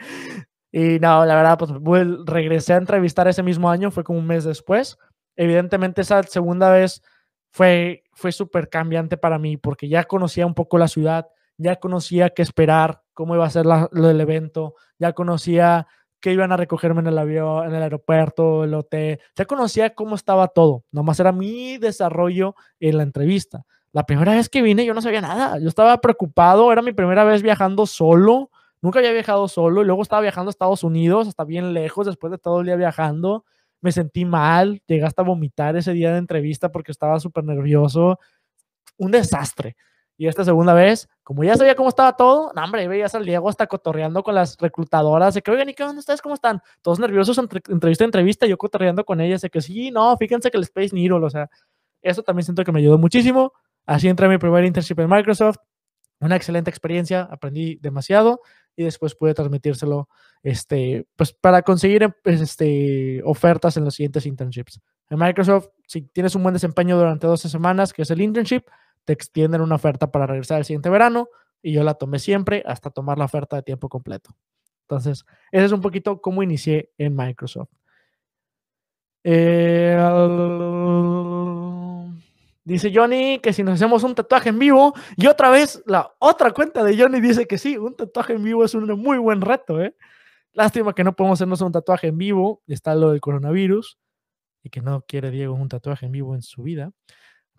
y no, la verdad, pues regresé a entrevistar ese mismo año, fue como un mes después. Evidentemente esa segunda vez fue, fue súper cambiante para mí porque ya conocía un poco la ciudad, ya conocía qué esperar, cómo iba a ser lo del evento, ya conocía que iban a recogerme en el avión, en el aeropuerto, el hotel, ya conocía cómo estaba todo, nomás era mi desarrollo en la entrevista. La primera vez que vine yo no sabía nada, yo estaba preocupado, era mi primera vez viajando solo, nunca había viajado solo y luego estaba viajando a Estados Unidos, hasta bien lejos, después de todo el día viajando, me sentí mal, llegué hasta a vomitar ese día de entrevista porque estaba súper nervioso, un desastre. Y esta segunda vez, como ya sabía cómo estaba todo, no, hombre, veías al Diego hasta cotorreando con las reclutadoras, de que, oigan, ¿y qué onda ustedes? ¿Cómo están? Todos nerviosos entre entrevista entrevista, yo cotorreando con ellas, de que sí, no, fíjense que el Space Needle, o sea, eso también siento que me ayudó muchísimo. Así entré a mi primer internship en Microsoft, una excelente experiencia, aprendí demasiado y después pude transmitírselo este, pues, para conseguir este, ofertas en los siguientes internships. En Microsoft, si tienes un buen desempeño durante 12 semanas, que es el internship, te extienden una oferta para regresar el siguiente verano y yo la tomé siempre hasta tomar la oferta de tiempo completo. Entonces, ese es un poquito cómo inicié en Microsoft. Eh, dice Johnny que si nos hacemos un tatuaje en vivo, y otra vez la otra cuenta de Johnny dice que sí, un tatuaje en vivo es un muy buen reto. ¿eh? Lástima que no podemos hacernos un tatuaje en vivo, está lo del coronavirus, y que no quiere Diego un tatuaje en vivo en su vida.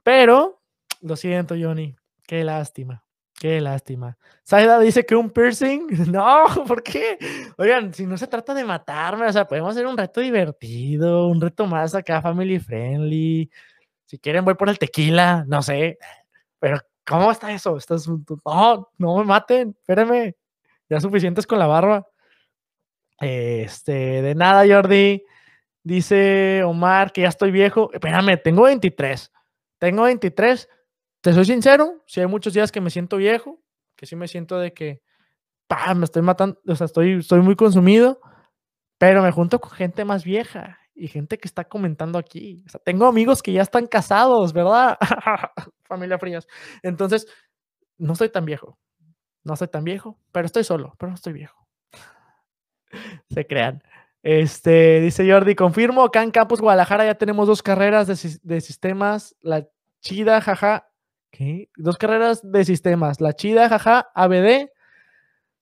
Pero lo siento, Johnny. Qué lástima. Qué lástima. Saida dice que un piercing. No, ¿por qué? Oigan, si no se trata de matarme, o sea, podemos hacer un reto divertido, un reto más acá, family friendly. Si quieren, voy por el tequila, no sé. Pero, ¿cómo está eso? ¿Estás... No, no me maten, espérenme. Ya suficientes con la barba. Este, de nada, Jordi. Dice Omar que ya estoy viejo. Espérame, tengo 23. Tengo 23 te soy sincero, si hay muchos días que me siento viejo, que sí me siento de que, pa, me estoy matando, o sea, estoy, estoy muy consumido, pero me junto con gente más vieja y gente que está comentando aquí. Tengo amigos que ya están casados, ¿verdad? Familia Frías. Entonces, no soy tan viejo. No soy tan viejo, pero estoy solo, pero no estoy viejo. Se crean. Este, dice Jordi, confirmo, acá en Campus Guadalajara ya tenemos dos carreras de, de sistemas, la chida, jaja, Dos carreras de sistemas. La chida, jaja, ABD.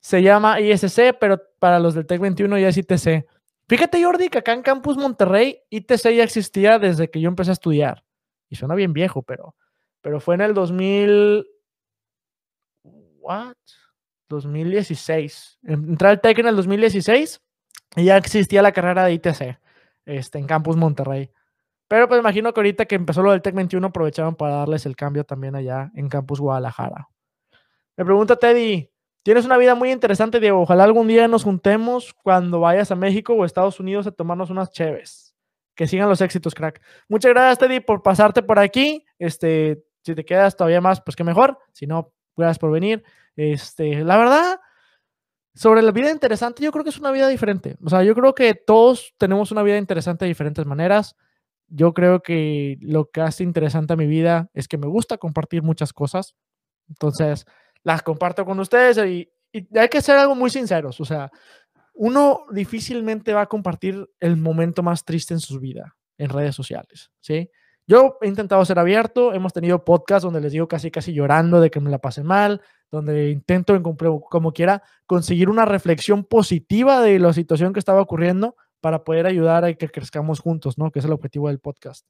Se llama ISC, pero para los del TEC 21 ya es ITC. Fíjate, Jordi, que acá en Campus Monterrey, ITC ya existía desde que yo empecé a estudiar. Y suena bien viejo, pero, pero fue en el 2000. ¿What? 2016. Entré al TEC en el 2016 y ya existía la carrera de ITC este, en Campus Monterrey. Pero pues imagino que ahorita que empezó lo del Tech 21 aprovecharon para darles el cambio también allá en Campus Guadalajara. Me pregunta Teddy, tienes una vida muy interesante, Diego. Ojalá algún día nos juntemos cuando vayas a México o Estados Unidos a tomarnos unas cheves. Que sigan los éxitos, crack. Muchas gracias, Teddy, por pasarte por aquí. Este, si te quedas todavía más, pues qué mejor. Si no, gracias por venir. Este, la verdad, sobre la vida interesante, yo creo que es una vida diferente. O sea, yo creo que todos tenemos una vida interesante de diferentes maneras yo creo que lo que hace interesante a mi vida es que me gusta compartir muchas cosas. Entonces, las comparto con ustedes y, hay que ser algo muy sinceros. O sea, uno difícilmente va a compartir el momento más triste en su vida en redes sociales, ¿sí? Yo he intentado ser abierto, hemos tenido podcasts donde les digo casi casi llorando de que me la pasé mal, donde intento, como quiera, conseguir una reflexión positiva de la situación que estaba ocurriendo para poder ayudar a que crezcamos juntos, ¿no? Que es el objetivo del podcast.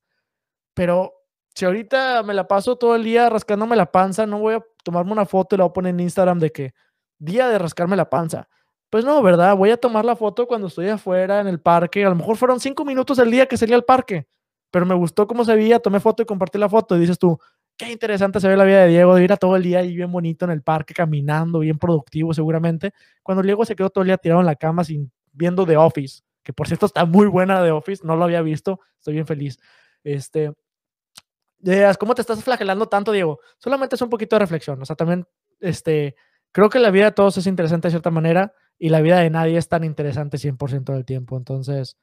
Pero si ahorita me la paso todo el día rascándome la panza, no voy a tomarme una foto y la voy a poner en Instagram de que día de rascarme la panza. Pues no, ¿verdad? Voy a tomar la foto cuando estoy afuera en el parque. A lo mejor fueron cinco minutos del día que salí al parque, pero me gustó cómo se veía, tomé foto y compartí la foto. Y dices tú, qué interesante se ve la vida de Diego, de ir a todo el día ahí bien bonito en el parque, caminando, bien productivo seguramente. Cuando Diego se quedó todo el día tirado en la cama sin viendo The Office, que por cierto está muy buena The Office, no lo había visto, estoy bien feliz. Este, ¿cómo te estás flagelando tanto, Diego? Solamente es un poquito de reflexión, o sea, también, este, creo que la vida de todos es interesante de cierta manera y la vida de nadie es tan interesante 100% del tiempo. Entonces,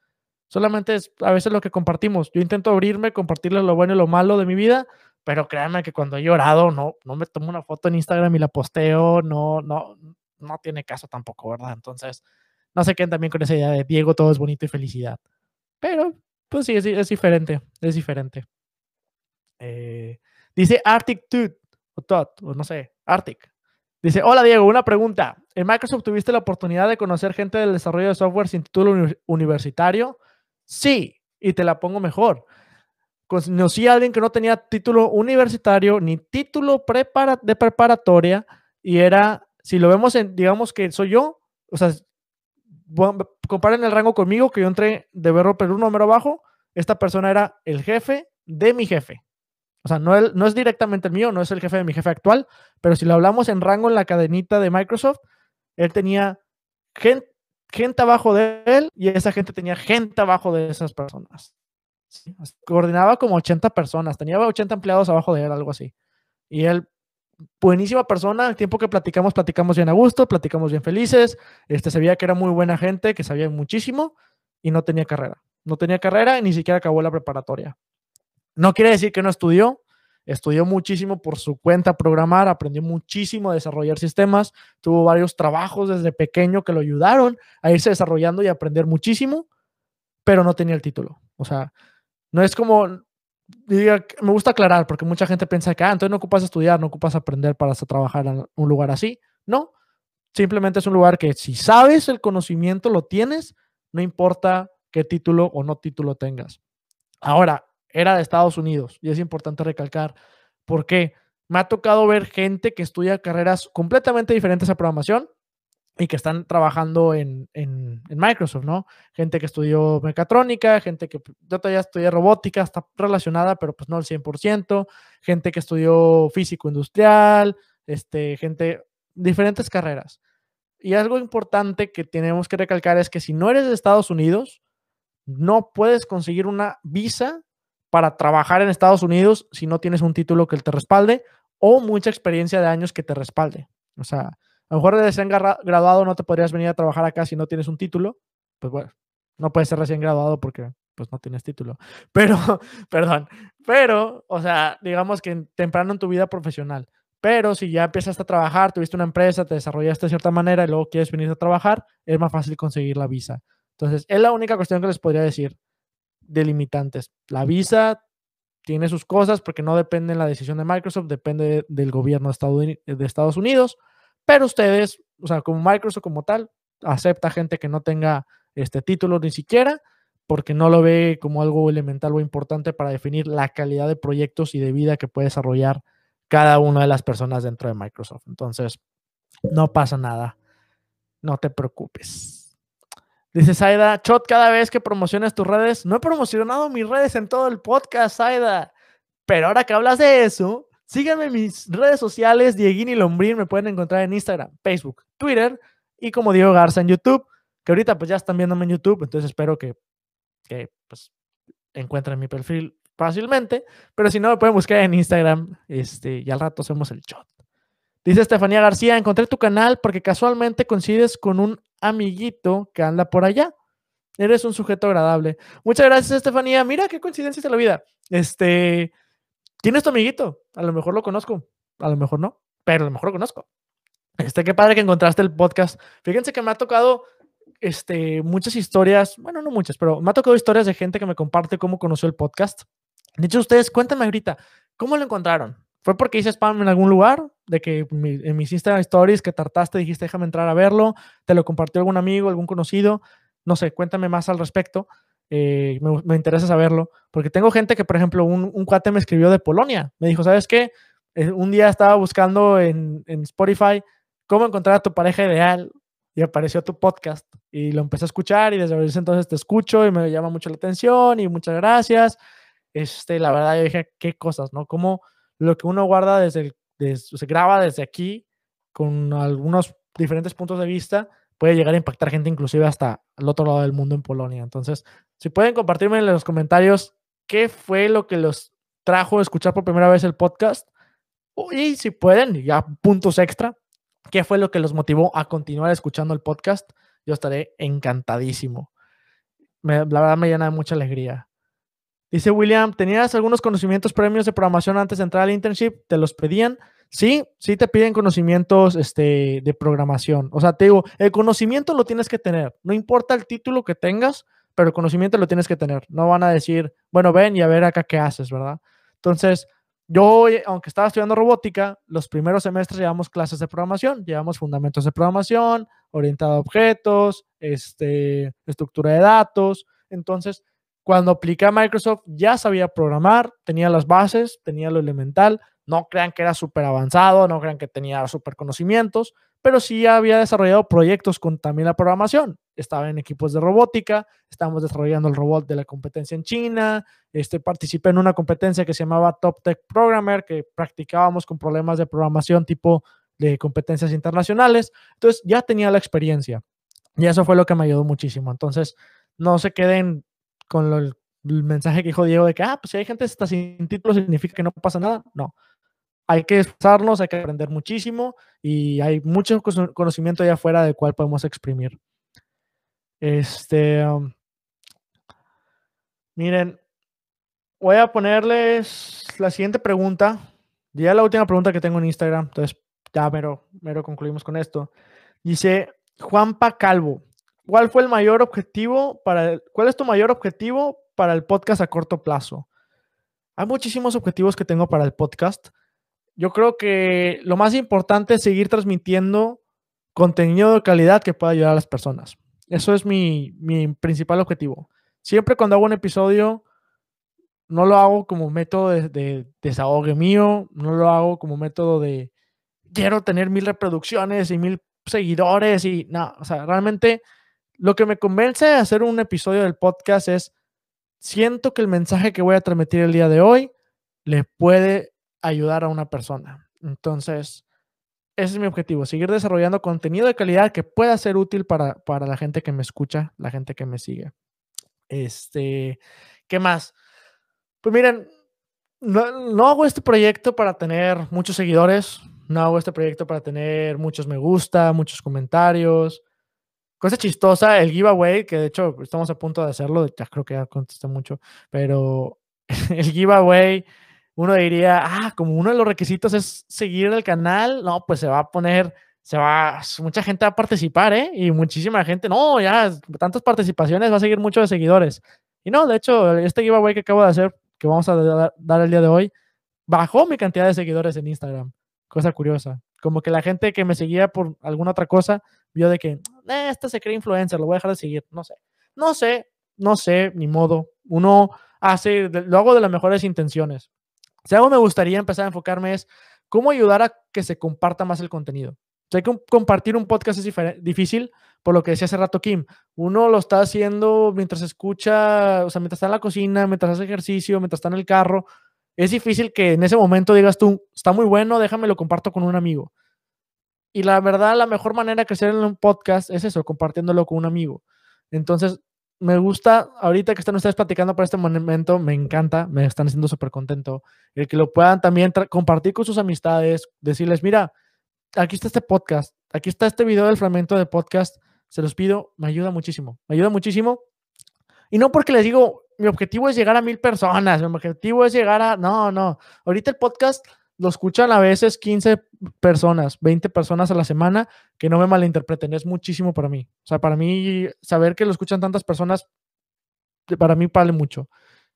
solamente es a veces lo que compartimos. Yo intento abrirme, compartirles lo bueno y lo malo de mi vida, pero créanme que cuando he llorado, no, no me tomo una foto en Instagram y la posteo, no, no, no tiene caso tampoco, ¿verdad? Entonces, no sé qué también con esa idea de Diego, todo es bonito y felicidad. Pero, pues sí, es diferente, es diferente. Eh, dice Arctic Tooth, o o no sé, Arctic. Dice, hola Diego, una pregunta. ¿En Microsoft tuviste la oportunidad de conocer gente del desarrollo de software sin título universitario? Sí, y te la pongo mejor. Conocí a alguien que no tenía título universitario ni título de preparatoria y era, si lo vemos en, digamos que soy yo, o sea, comparen el rango conmigo, que yo entré de verlo pero un número abajo, esta persona era el jefe de mi jefe. O sea, no, es directamente el mío, no es el jefe de mi jefe actual, pero si lo hablamos en rango en la cadenita de Microsoft, él tenía gente, abajo de él y esa gente tenía gente abajo de esas personas. Coordinaba como 80 personas, tenía 80 empleados abajo de él, algo así. Y él, buenísima persona, el tiempo que platicamos, platicamos bien a gusto, platicamos bien felices, este, sabía que era muy buena gente, que sabía muchísimo y no tenía carrera. No tenía carrera y ni siquiera acabó la preparatoria. No quiere decir que no estudió, estudió muchísimo por su cuenta programar, aprendió muchísimo a desarrollar sistemas, tuvo varios trabajos desde pequeño que lo ayudaron a irse desarrollando y aprender muchísimo, pero no tenía el título. O sea, no es como, diga, me gusta aclarar, porque mucha gente piensa que, ah, entonces no ocupas estudiar, no ocupas aprender para trabajar en un lugar así. No, simplemente es un lugar que si sabes el conocimiento, lo tienes, no importa qué título o no título tengas. Ahora, era de Estados Unidos y es importante recalcar por qué. Me ha tocado ver gente que estudia carreras completamente diferentes a programación y que están trabajando en, Microsoft, ¿no? Gente que estudió mecatrónica, gente que yo todavía estudié robótica, está relacionada, pero pues no al 100%, gente que estudió físico industrial, este, gente, diferentes carreras. Y algo importante que tenemos que recalcar es que si no eres de Estados Unidos, no puedes conseguir una visa para trabajar en Estados Unidos si no tienes un título que te respalde o mucha experiencia de años que te respalde. O sea, a lo mejor de recién graduado no te podrías venir a trabajar acá si no tienes un título. Pues bueno, no puedes ser recién graduado porque pues no tienes título. Pero, perdón, pero, o sea, digamos que temprano en tu vida profesional. Pero si ya empiezas a trabajar, tuviste una empresa, te desarrollaste de cierta manera y luego quieres venir a trabajar, es más fácil conseguir la visa. Entonces, es la única cuestión que les podría decir delimitantes. La visa tiene sus cosas porque no depende de la decisión de Microsoft, depende del gobierno de Estados Unidos, pero ustedes, o sea, como Microsoft como tal, acepta gente que no tenga este título ni siquiera porque no lo ve como algo elemental o importante para definir la calidad de proyectos y de vida que puede desarrollar cada una de las personas dentro de Microsoft. Entonces, no pasa nada. No te preocupes. Dice Saida, Chot, cada vez que promocionas tus redes, no he promocionado mis redes en todo el podcast, Saida. Pero ahora que hablas de eso, síganme en mis redes sociales, Dieguini Lombrín, me pueden encontrar en Instagram, Facebook, Twitter y como Diego Garza en YouTube, que ahorita pues ya están viéndome en YouTube, entonces espero que, que pues, encuentren mi perfil fácilmente, pero si no me pueden buscar en Instagram este, y al rato hacemos el shot. Dice Estefanía García, encontré tu canal porque casualmente coincides con un amiguito que anda por allá. Eres un sujeto agradable. Muchas gracias, Estefanía. Mira qué coincidencia de la vida. Este, ¿quién es tu amiguito? A lo mejor lo conozco, a lo mejor no, pero a lo mejor lo conozco. Este, qué padre que encontraste el podcast. Fíjense que me ha tocado este, muchas historias, bueno, no muchas, pero me ha tocado historias de gente que me comparte cómo conoció el podcast. De hecho, ustedes cuéntenme ahorita, ¿cómo lo encontraron? Fue porque hice spam en algún lugar, de que en mis Instagram stories que trataste, dijiste, déjame entrar a verlo, te lo compartió algún amigo, algún conocido, no sé, cuéntame más al respecto. Eh, me, interesa saberlo, porque tengo gente que, por ejemplo, un, un, cuate me escribió de Polonia, me dijo, ¿sabes qué? Eh, un día estaba buscando en, en, Spotify cómo encontrar a tu pareja ideal y apareció tu podcast y lo empecé a escuchar y desde ese entonces te escucho y me llama mucho la atención y muchas gracias. Este, la verdad, yo dije, qué cosas, ¿no? Como lo que uno guarda desde, se graba desde aquí con algunos diferentes puntos de vista, puede llegar a impactar gente inclusive hasta el otro lado del mundo en Polonia. Entonces, si pueden compartirme en los comentarios qué fue lo que los trajo a escuchar por primera vez el podcast y si pueden, ya puntos extra, qué fue lo que los motivó a continuar escuchando el podcast, yo estaré encantadísimo. la verdad me llena de mucha alegría. Dice William, ¿tenías algunos conocimientos premios de programación antes de entrar al internship? ¿Te los pedían? Sí, sí te piden conocimientos este, de programación. O sea, te digo, el conocimiento lo tienes que tener. No importa el título que tengas, pero el conocimiento lo tienes que tener. No van a decir, bueno, ven y a ver acá qué haces, ¿verdad? Entonces, yo, aunque estaba estudiando robótica, los primeros semestres llevamos clases de programación, llevamos fundamentos de programación, orientado a objetos, este, estructura de datos. Entonces, cuando apliqué a Microsoft ya sabía programar, tenía las bases, tenía lo elemental. No crean que era súper avanzado, no crean que tenía súper conocimientos, pero sí había desarrollado proyectos con también la programación. Estaba en equipos de robótica, estábamos desarrollando el robot de la competencia en China, este, participé en una competencia que se llamaba Top Tech Programmer, que practicábamos con problemas de programación tipo de competencias internacionales. Entonces ya tenía la experiencia y eso fue lo que me ayudó muchísimo. Entonces, no se queden con el, mensaje que dijo Diego de que, ah, pues si hay gente que está sin título, significa que no pasa nada. No. Hay que esforzarnos, hay que aprender muchísimo y hay mucho conocimiento allá afuera del cual podemos exprimir. Este. Um, miren, voy a ponerles la siguiente pregunta. Ya la última pregunta que tengo en Instagram. Entonces, ya mero, mero concluimos con esto. Dice Juanpa Calvo. ¿Cuál fue el mayor objetivo para cuál es tu mayor objetivo para el podcast a corto plazo? Hay muchísimos objetivos que tengo para el podcast. Yo creo que lo más importante es seguir transmitiendo contenido de calidad que pueda ayudar a las personas. Eso es mi, principal objetivo. Siempre cuando hago un episodio, no lo hago como método de, de, desahogue mío, no lo hago como método de quiero tener mil reproducciones y mil seguidores y no, o sea, realmente lo que me convence de hacer un episodio del podcast es, siento que el mensaje que voy a transmitir el día de hoy le puede ayudar a una persona. Entonces, ese es mi objetivo, seguir desarrollando contenido de calidad que pueda ser útil para, para la gente que me escucha, la gente que me sigue. Este, ¿qué más? Pues miren, no, no, hago este proyecto para tener muchos seguidores, no hago este proyecto para tener muchos me gusta, muchos comentarios, Cosa chistosa, el giveaway, que de hecho estamos a punto de hacerlo, ya creo que ya contesté mucho, pero el giveaway, uno diría, ah, como uno de los requisitos es seguir el canal, no, pues se va a poner, se va, mucha gente va a participar, ¿eh? Y muchísima gente, no, ya, tantas participaciones, va a seguir muchos de seguidores. Y no, de hecho, este giveaway que acabo de hacer, que vamos a dar el día de hoy, bajó mi cantidad de seguidores en Instagram. Cosa curiosa. Como que la gente que me seguía por alguna otra cosa vio de que, eh, este se cree influencer, lo voy a dejar de seguir. No sé. No sé, no sé, ni modo. Uno hace, lo hago de las mejores intenciones. Si algo me gustaría empezar a enfocarme es cómo ayudar a que se comparta más el contenido. Sé que compartir un podcast es difícil, por lo que decía hace rato Kim. Uno lo está haciendo mientras escucha, o sea, mientras está en la cocina, mientras hace ejercicio, mientras está en el carro. Es difícil que en ese momento digas tú, está muy bueno, déjame lo comparto con un amigo. Y la verdad, la mejor manera de crecer en un podcast es eso, compartiéndolo con un amigo. Entonces, me gusta, ahorita que están ustedes platicando para este momento, me encanta, me están haciendo súper contento. El que lo puedan también compartir con sus amistades, decirles, mira, aquí está este podcast, aquí está este video del fragmento de podcast, se los pido, me ayuda muchísimo, me ayuda muchísimo. Y no porque les digo, mi objetivo es llegar a mil personas, mi objetivo es llegar a, no, no, ahorita el podcast lo escuchan a veces 15 personas, 20 personas a la semana, que no me malinterpreten, es muchísimo para mí. O sea, para mí, saber que lo escuchan tantas personas, para mí vale mucho.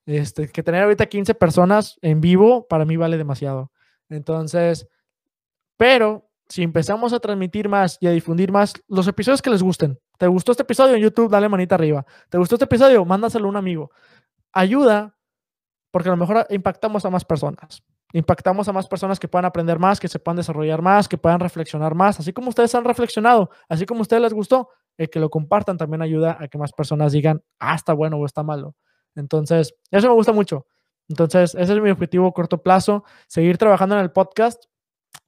Este, que tener ahorita 15 personas en vivo, para mí vale demasiado. Entonces, pero si empezamos a transmitir más y a difundir más los episodios que les gusten. ¿Te gustó este episodio en YouTube? Dale manita arriba. ¿Te gustó este episodio? Mándaselo a un amigo. Ayuda porque a lo mejor impactamos a más personas. Impactamos a más personas que puedan aprender más, que se puedan desarrollar más, que puedan reflexionar más. Así como ustedes han reflexionado, así como a ustedes les gustó, el que lo compartan también ayuda a que más personas digan, ah, está bueno o está malo. Entonces, eso me gusta mucho. Entonces, ese es mi objetivo a corto plazo, seguir trabajando en el podcast,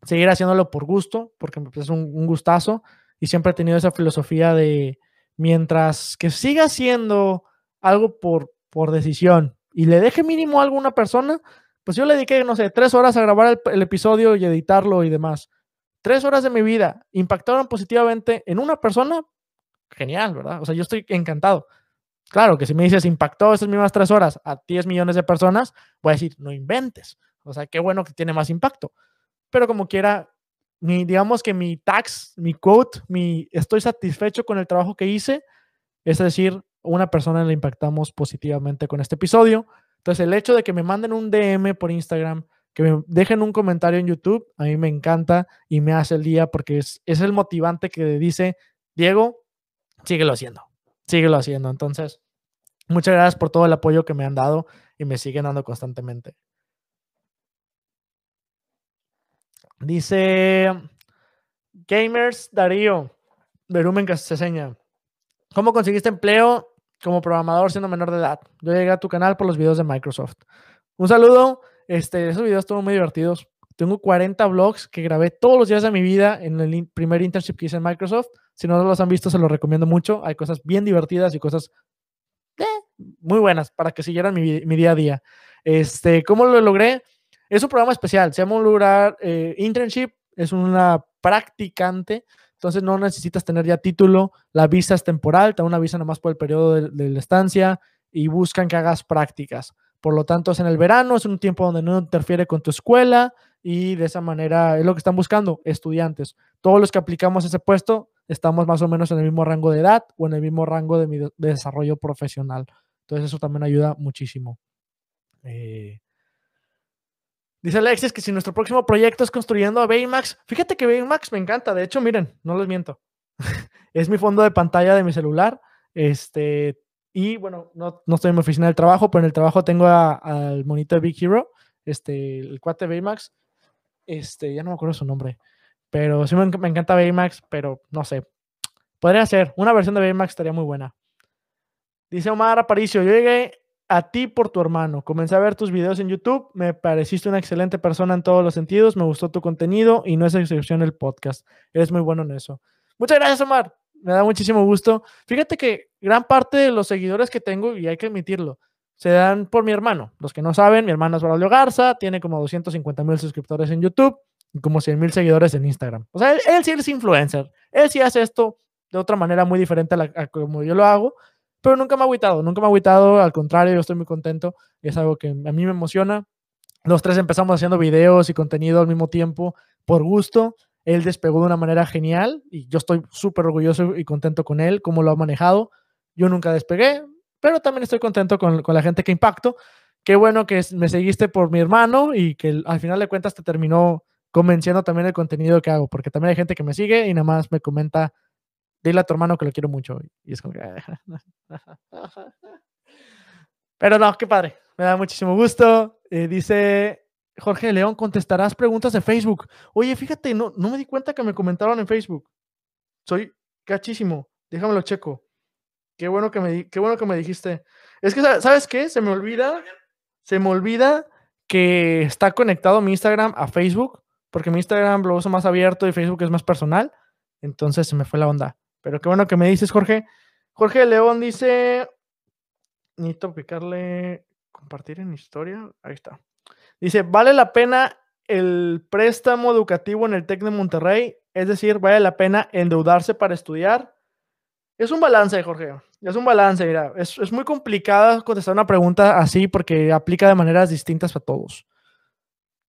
seguir haciéndolo por gusto, porque es un, gustazo y siempre he tenido esa filosofía de mientras que siga haciendo algo por, por decisión y le deje mínimo a una persona, pues yo le dediqué, no sé, tres horas a grabar el, episodio y editarlo y demás. Tres horas de mi vida impactaron positivamente en una persona, genial, ¿verdad? O sea, yo estoy encantado. Claro que si me dices impactó esas mismas tres horas a 10 millones de personas, voy a decir, no inventes. O sea, qué bueno que tiene más impacto. Pero como quiera, mi, digamos que mi tax, mi quote, mi estoy satisfecho con el trabajo que hice, es decir, una persona le impactamos positivamente con este episodio. Entonces, el hecho de que me manden un DM por Instagram, que me dejen un comentario en YouTube, a mí me encanta y me hace el día porque es, es el motivante que dice, Diego, síguelo haciendo, síguelo haciendo. Entonces, muchas gracias por todo el apoyo que me han dado y me siguen dando constantemente. Dice Gamers Darío, Verumen seña. ¿Cómo conseguiste empleo como programador siendo menor de edad? Yo llegué a tu canal por los videos de Microsoft. Un saludo. Este, esos videos estuvo muy divertidos. Tengo 40 vlogs que grabé todos los días de mi vida en el primer internship que hice en Microsoft. Si no los han visto, se los recomiendo mucho. Hay cosas bien divertidas y cosas eh, muy buenas para que siguieran mi, mi, día a día. Este, ¿Cómo lo logré? Es un programa especial, se llama un lugar eh, internship, es una practicante, entonces no necesitas tener ya título, la visa es temporal, te da una visa nomás por el periodo de, la estancia y buscan que hagas prácticas. Por lo tanto, es en el verano, es un tiempo donde no interfiere con tu escuela y de esa manera es lo que están buscando estudiantes. Todos los que aplicamos ese puesto estamos más o menos en el mismo rango de edad o en el mismo rango de, de desarrollo profesional. Entonces eso también ayuda muchísimo. Eh, Dice Alexis que si nuestro próximo proyecto es construyendo a Baymax, fíjate que Baymax me encanta. De hecho, miren, no les miento. es mi fondo de pantalla de mi celular. Este, y bueno, no, no, estoy en mi oficina del trabajo, pero en el trabajo tengo al monito de Big Hero, este, el cuate Baymax. Este, ya no me acuerdo su nombre, pero sí me, me encanta Baymax, pero no sé. Podría ser, una versión de Baymax estaría muy buena. Dice Omar Aparicio, yo llegué a ti por tu hermano. Comencé a ver tus videos en YouTube, me pareciste una excelente persona en todos los sentidos, me gustó tu contenido y no es excepción el podcast. Eres muy bueno en eso. Muchas gracias, Omar. Me da muchísimo gusto. Fíjate que gran parte de los seguidores que tengo, y hay que admitirlo, se dan por mi hermano. Los que no saben, mi hermano es Braulio Garza, tiene como 250 mil suscriptores en YouTube y como 100 mil seguidores en Instagram. O sea, él, sí es influencer. Él sí hace esto de otra manera muy diferente a, a como yo lo hago, pero nunca me ha agüitado, nunca me ha agüitado, al contrario, yo estoy muy contento, es algo que a mí me emociona. Los tres empezamos haciendo videos y contenido al mismo tiempo por gusto. Él despegó de una manera genial y yo estoy súper orgulloso y contento con él, cómo lo ha manejado. Yo nunca despegué, pero también estoy contento con, con la gente que impacto. Qué bueno que me seguiste por mi hermano y que al final de cuentas te terminó convenciendo también el contenido que hago, porque también hay gente que me sigue y nada más me comenta dile a tu hermano que lo quiero mucho. Y es como que... Pero no, qué padre. Me da muchísimo gusto. Eh, dice Jorge León, contestarás preguntas de Facebook. Oye, fíjate, no, no me di cuenta que me comentaron en Facebook. Soy cachísimo. Déjamelo checo. Qué bueno que me, qué bueno que me dijiste. Es que, ¿sabes qué? Se me olvida, se me olvida que está conectado mi Instagram a Facebook, porque mi Instagram lo uso más abierto y Facebook es más personal. Entonces se me fue la onda. Pero qué bueno que me dices, Jorge. Jorge León dice, necesito picarle, compartir en historia. Ahí está. Dice, ¿vale la pena el préstamo educativo en el TEC de Monterrey? Es decir, ¿vale la pena endeudarse para estudiar? Es un balance, Jorge. Es un balance, mira. Es, es muy complicado contestar una pregunta así porque aplica de maneras distintas a todos.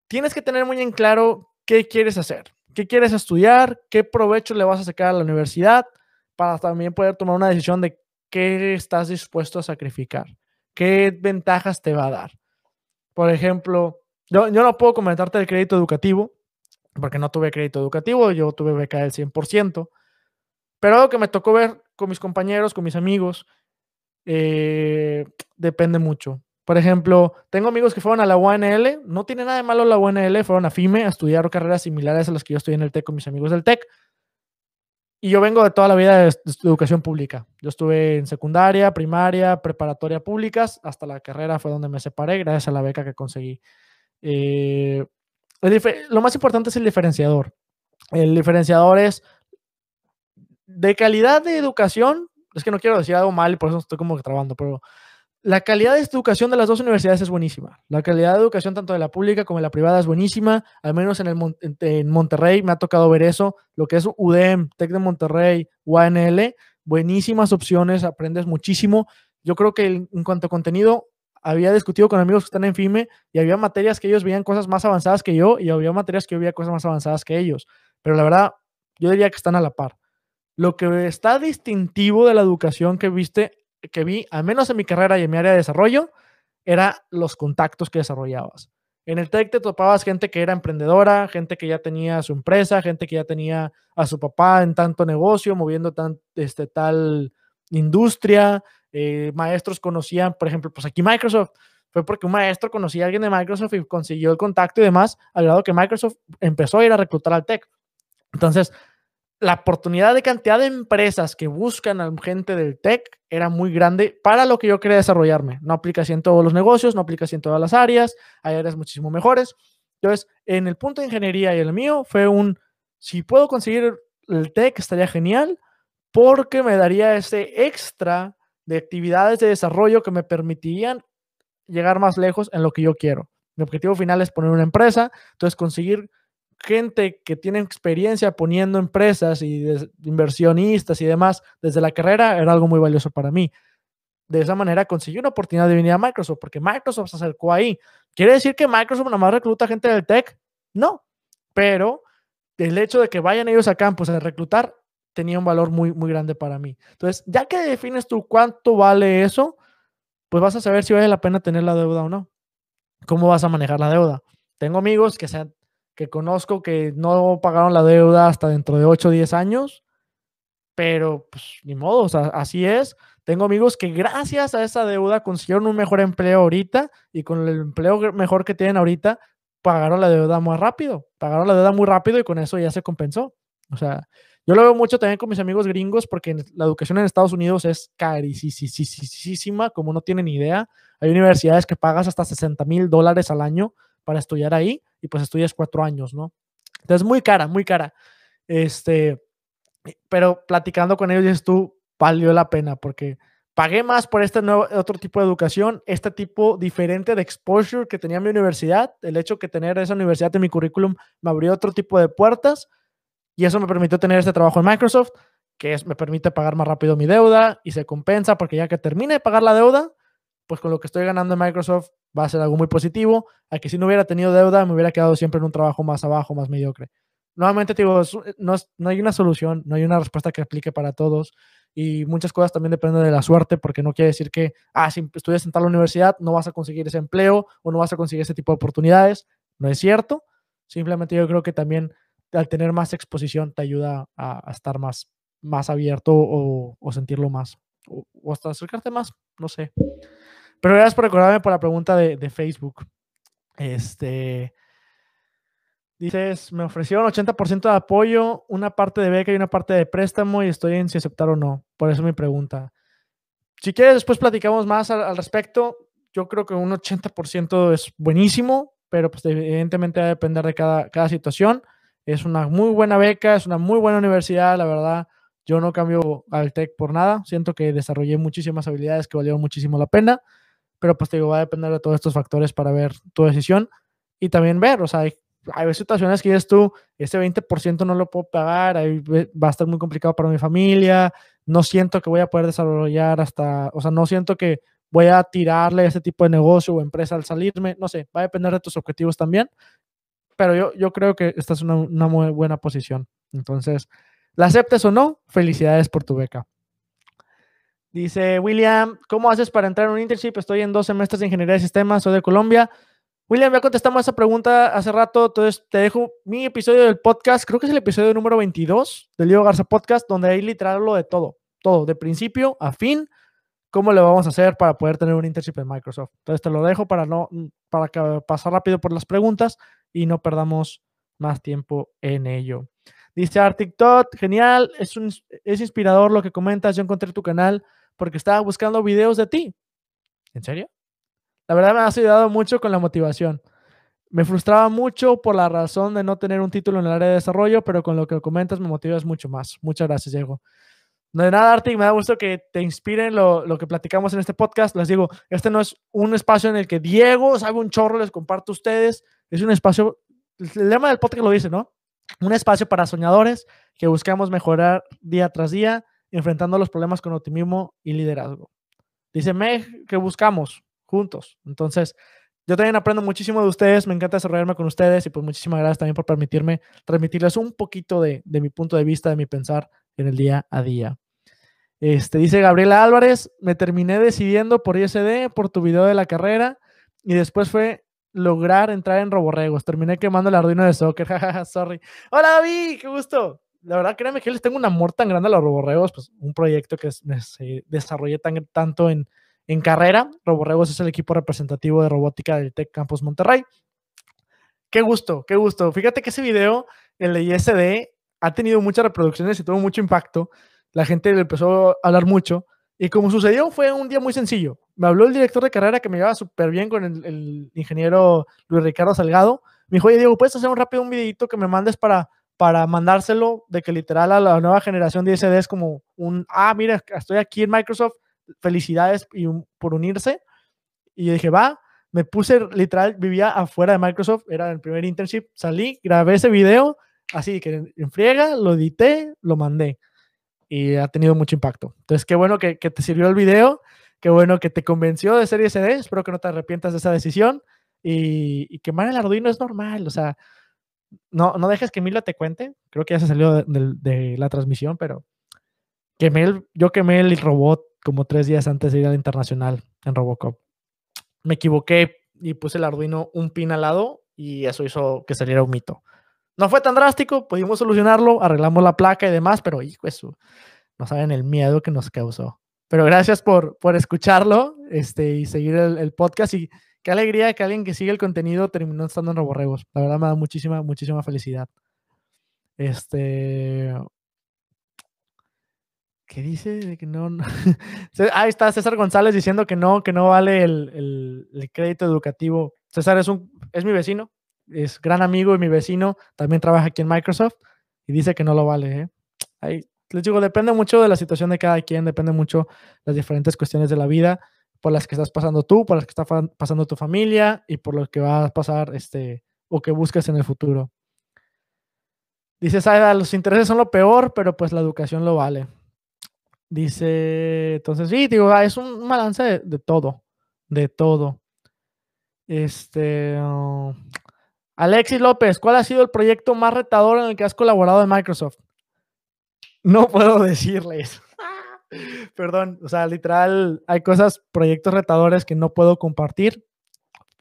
Tienes que tener muy en claro qué quieres hacer, qué quieres estudiar, qué provecho le vas a sacar a la universidad para también poder tomar una decisión de qué estás dispuesto a sacrificar, qué ventajas te va a dar. Por ejemplo, yo, no puedo comentarte el crédito educativo, porque no tuve crédito educativo, yo tuve beca del 100%, pero algo que me tocó ver con mis compañeros, con mis amigos, eh, depende mucho. Por ejemplo, tengo amigos que fueron a la UNL, no tiene nada de malo la UNL, fueron a FIME a estudiar carreras similares a las que yo estoy en el TEC con mis amigos del TEC. Y yo vengo de toda la vida de, educación pública. Yo estuve en secundaria, primaria, preparatoria públicas, hasta la carrera fue donde me separé, gracias a la beca que conseguí. Eh, lo más importante es el diferenciador. El diferenciador es de calidad de educación. Es que no quiero decir algo mal y por eso estoy como trabando, pero la calidad de educación de las dos universidades es buenísima. La calidad de educación tanto de la pública como de la privada es buenísima. Al menos en, el, en Monterrey me ha tocado ver eso. Lo que es UDEM, TEC de Monterrey, UNL, buenísimas opciones, aprendes muchísimo. Yo creo que en cuanto a contenido, había discutido con amigos que están en FIME y había materias que ellos veían cosas más avanzadas que yo y había materias que yo veía cosas más avanzadas que ellos. Pero la verdad, yo diría que están a la par. Lo que está distintivo de la educación que viste que vi, al menos en mi carrera y en mi área de desarrollo, era los contactos que desarrollabas. En el TEC te topabas gente que era emprendedora, gente que ya tenía su empresa, gente que ya tenía a su papá en tanto negocio, moviendo tan, este, tal industria. Eh, maestros conocían, por ejemplo, pues aquí Microsoft, fue porque un maestro conocía a alguien de Microsoft y consiguió el contacto y demás, al grado que Microsoft empezó a ir a reclutar al TEC. Entonces, la oportunidad de cantidad de empresas que buscan a gente del tech era muy grande para lo que yo quería desarrollarme. No aplica así en todos los negocios, no aplica así en todas las áreas, hay áreas muchísimo mejores. Entonces, en el punto de ingeniería y el mío fue un, si puedo conseguir el tech estaría genial porque me daría ese extra de actividades de desarrollo que me permitirían llegar más lejos en lo que yo quiero. Mi objetivo final es poner una empresa, entonces conseguir gente que tiene experiencia poniendo empresas y inversionistas y demás desde la carrera era algo muy valioso para mí. De esa manera conseguí una oportunidad de venir a Microsoft porque Microsoft se acercó ahí. ¿Quiere decir que Microsoft nada más recluta gente del tech? No, pero el hecho de que vayan ellos a campus a reclutar tenía un valor muy, muy grande para mí. Entonces, ya que defines tú cuánto vale eso, pues vas a saber si vale la pena tener la deuda o no. ¿Cómo vas a manejar la deuda? Tengo amigos que se que conozco que no pagaron la deuda hasta dentro de 8 o 10 años, pero pues ni modo, o sea, así es. Tengo amigos que gracias a esa deuda consiguieron un mejor empleo ahorita y con el empleo mejor que tienen ahorita, pagaron la deuda muy rápido, pagaron la deuda muy rápido y con eso ya se compensó. O sea, yo lo veo mucho también con mis amigos gringos porque la educación en Estados Unidos es carísima, como no tienen idea. Hay universidades que pagas hasta 60 mil dólares al año para estudiar ahí y pues estudias cuatro años, ¿no? Entonces, muy cara, muy cara. Este, pero platicando con ellos, dices tú, valió la pena porque pagué más por este nuevo, otro tipo de educación, este tipo diferente de exposure que tenía mi universidad, el hecho que tener esa universidad en mi currículum me abrió otro tipo de puertas y eso me permitió tener este trabajo en Microsoft, que es, me permite pagar más rápido mi deuda y se compensa porque ya que termine de pagar la deuda, pues con lo que estoy ganando en Microsoft va a ser algo muy positivo, a que si no hubiera tenido deuda me hubiera quedado siempre en un trabajo más abajo, más mediocre. Nuevamente te digo, no, no hay una solución, no hay una respuesta que aplique para todos y muchas cosas también dependen de la suerte porque no quiere decir que, ah, si estudias en tal universidad no vas a conseguir ese empleo o no vas a conseguir ese tipo de oportunidades. No es cierto. Simplemente yo creo que también al tener más exposición te ayuda a, estar más, más abierto o, sentirlo más o, hasta acercarte más, no sé. Pero gracias por recordarme por la pregunta de, Facebook. Este. Dices, me ofrecieron 80% de apoyo, una parte de beca y una parte de préstamo y estoy en si aceptar o no. Por eso mi pregunta. Si quieres, después platicamos más al, respecto. Yo creo que un 80% es buenísimo, pero pues evidentemente va a depender de cada, cada situación. Es una muy buena beca, es una muy buena universidad, la verdad. Yo no cambio al TEC por nada. Siento que desarrollé muchísimas habilidades que valieron muchísimo la pena pero pues te digo, va a depender de todos estos factores para ver tu decisión y también ver, o sea, hay, hay situaciones que dices tú, ese 20% no lo puedo pagar, ahí va a estar muy complicado para mi familia, no siento que voy a poder desarrollar hasta, o sea, no siento que voy a tirarle a ese tipo de negocio o empresa al salirme, no sé, va a depender de tus objetivos también, pero yo, yo creo que esta es una, una muy buena posición. Entonces, la aceptes o no, felicidades por tu beca. Dice William, ¿cómo haces para entrar en un internship? Estoy en dos semestres de ingeniería de sistemas, soy de Colombia. William, ya contestamos esa pregunta hace rato, entonces te dejo mi episodio del podcast, creo que es el episodio número 22 del Diego Garza Podcast, donde ahí literal hablo de todo, todo, de principio a fin, cómo le vamos a hacer para poder tener un internship en Microsoft. Entonces te lo dejo para no para pasar rápido por las preguntas y no perdamos más tiempo en ello. Dice Arctic Todd, genial, es, un, es inspirador lo que comentas, yo encontré tu canal porque estaba buscando videos de ti. ¿En serio? La verdad me has ayudado mucho con la motivación. Me frustraba mucho por la razón de no tener un título en el área de desarrollo, pero con lo que comentas me motivas mucho más. Muchas gracias, Diego. De nada, Arctic, me da gusto que te inspiren lo, lo, que platicamos en este podcast. Les digo, este no es un espacio en el que Diego sabe un chorro, les comparto a ustedes. Es un espacio, el lema del podcast lo dice, ¿no? Un espacio para soñadores que buscamos mejorar día tras día, enfrentando los problemas con optimismo y liderazgo. Dice Meg que buscamos juntos. Entonces, yo también aprendo muchísimo de ustedes, me encanta desarrollarme con ustedes y pues muchísimas gracias también por permitirme transmitirles un poquito de, de mi punto de vista, de mi pensar en el día a día. Este, dice Gabriela Álvarez, me terminé decidiendo por ISD, por tu video de la carrera, y después fue lograr entrar en Roborregos. Terminé quemando el Arduino de soccer, sorry. Hola David, qué gusto. La verdad, créanme que les tengo un amor tan grande a los Roborregos, pues un proyecto que se desarrollé tan, tanto en, en carrera. Roborregos es el equipo representativo de robótica del Tech Campus Monterrey. Qué gusto, qué gusto. Fíjate que ese video, el de ISD, ha tenido muchas reproducciones y tuvo mucho impacto. La gente le empezó a hablar mucho. Y como sucedió, fue un día muy sencillo. Me habló el director de carrera que me llevaba súper bien con el, ingeniero Luis Ricardo Salgado. Me dijo, oye, Diego, ¿puedes hacer un rápido un videito que me mandes para, para mandárselo de que literal a la nueva generación de ISD es como un, ah, mira, estoy aquí en Microsoft, felicidades y por unirse. Y yo dije, va, me puse literal, vivía afuera de Microsoft, era el primer internship, salí, grabé ese video, así que en friega, lo edité, lo mandé y ha tenido mucho impacto. Entonces, qué bueno que, que te sirvió el video, qué bueno que te convenció de ser ISD, espero que no te arrepientas de esa decisión y, y quemar el Arduino es normal, o sea, no, no dejes que Milo te cuente, creo que ya se salió de la transmisión, pero quemé el, yo quemé el robot como tres días antes de ir al internacional en Robocop. Me equivoqué y puse el Arduino un pin al lado y eso hizo que saliera un mito. No fue tan drástico, pudimos solucionarlo, arreglamos la placa y demás, pero hijo, eso, no saben el miedo que nos causó. Pero gracias por, por escucharlo este, y seguir el, podcast y qué alegría que alguien que sigue el contenido terminó estando en Roborregos. La verdad me da muchísima, muchísima felicidad. Este, ¿Qué dice? De que no, no. Ahí está César González diciendo que no, que no vale el, el, el, crédito educativo. César es, un, es mi vecino, es gran amigo y mi vecino, también trabaja aquí en Microsoft y dice que no lo vale. ¿eh? Ahí, les digo, depende mucho de la situación de cada quien, depende mucho las diferentes cuestiones de la vida por las que estás pasando tú, por las que está pasando tu familia y por lo que va a pasar este, o que busques en el futuro. Dice Saida, los intereses son lo peor, pero pues la educación lo vale. Dice, entonces sí, digo, ah, es un balance de, todo, de todo. Este, Alexis López, ¿cuál ha sido el proyecto más retador en el que has colaborado en Microsoft? No puedo decirles. Perdón, o sea, literal, hay cosas, proyectos retadores que no puedo compartir,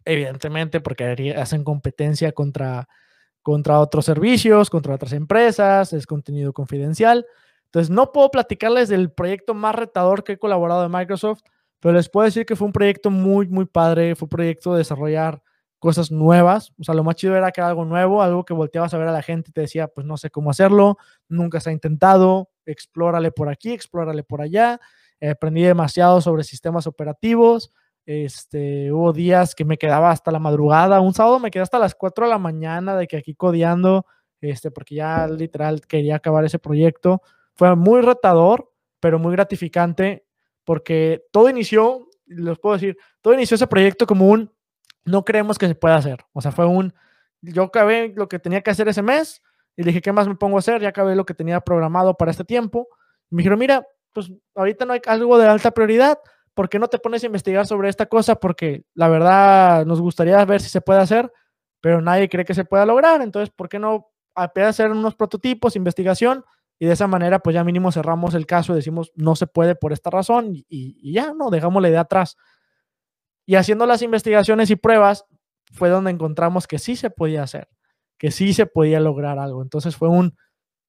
evidentemente, porque hacen competencia contra, contra otros servicios, contra otras empresas, es contenido confidencial. Entonces, no puedo platicarles del proyecto más retador que he colaborado en Microsoft, pero les puedo decir que fue un proyecto muy, muy padre. Fue un proyecto de desarrollar cosas nuevas. O sea, lo más chido era que era algo nuevo, algo que volteabas a ver a la gente y te decía, pues no sé cómo hacerlo, nunca se ha intentado, explórale por aquí, explórale por allá. Eh, aprendí demasiado sobre sistemas operativos. Este, hubo días que me quedaba hasta la madrugada. Un sábado me quedé hasta las 4 de la mañana de que aquí codeando, este, porque ya literal quería acabar ese proyecto. Fue muy retador, pero muy gratificante porque todo inició, les puedo decir, todo inició ese proyecto como un, no creemos que se pueda hacer. O sea, fue un, yo acabé lo que tenía que hacer ese mes y dije, ¿qué más me pongo a hacer? Ya acabé lo que tenía programado para este tiempo. Me dijeron, mira, pues ahorita no hay algo de alta prioridad, ¿por qué no te pones a investigar sobre esta cosa? Porque la verdad nos gustaría ver si se puede hacer, pero nadie cree que se pueda lograr. Entonces, ¿por qué no apenas hacer unos prototipos, investigación? y de esa manera pues ya mínimo cerramos el caso y decimos no se puede por esta razón y, ya, no, dejamos la idea atrás. Y haciendo las investigaciones y pruebas, fue donde encontramos que sí se podía hacer, que sí se podía lograr algo. Entonces fue un,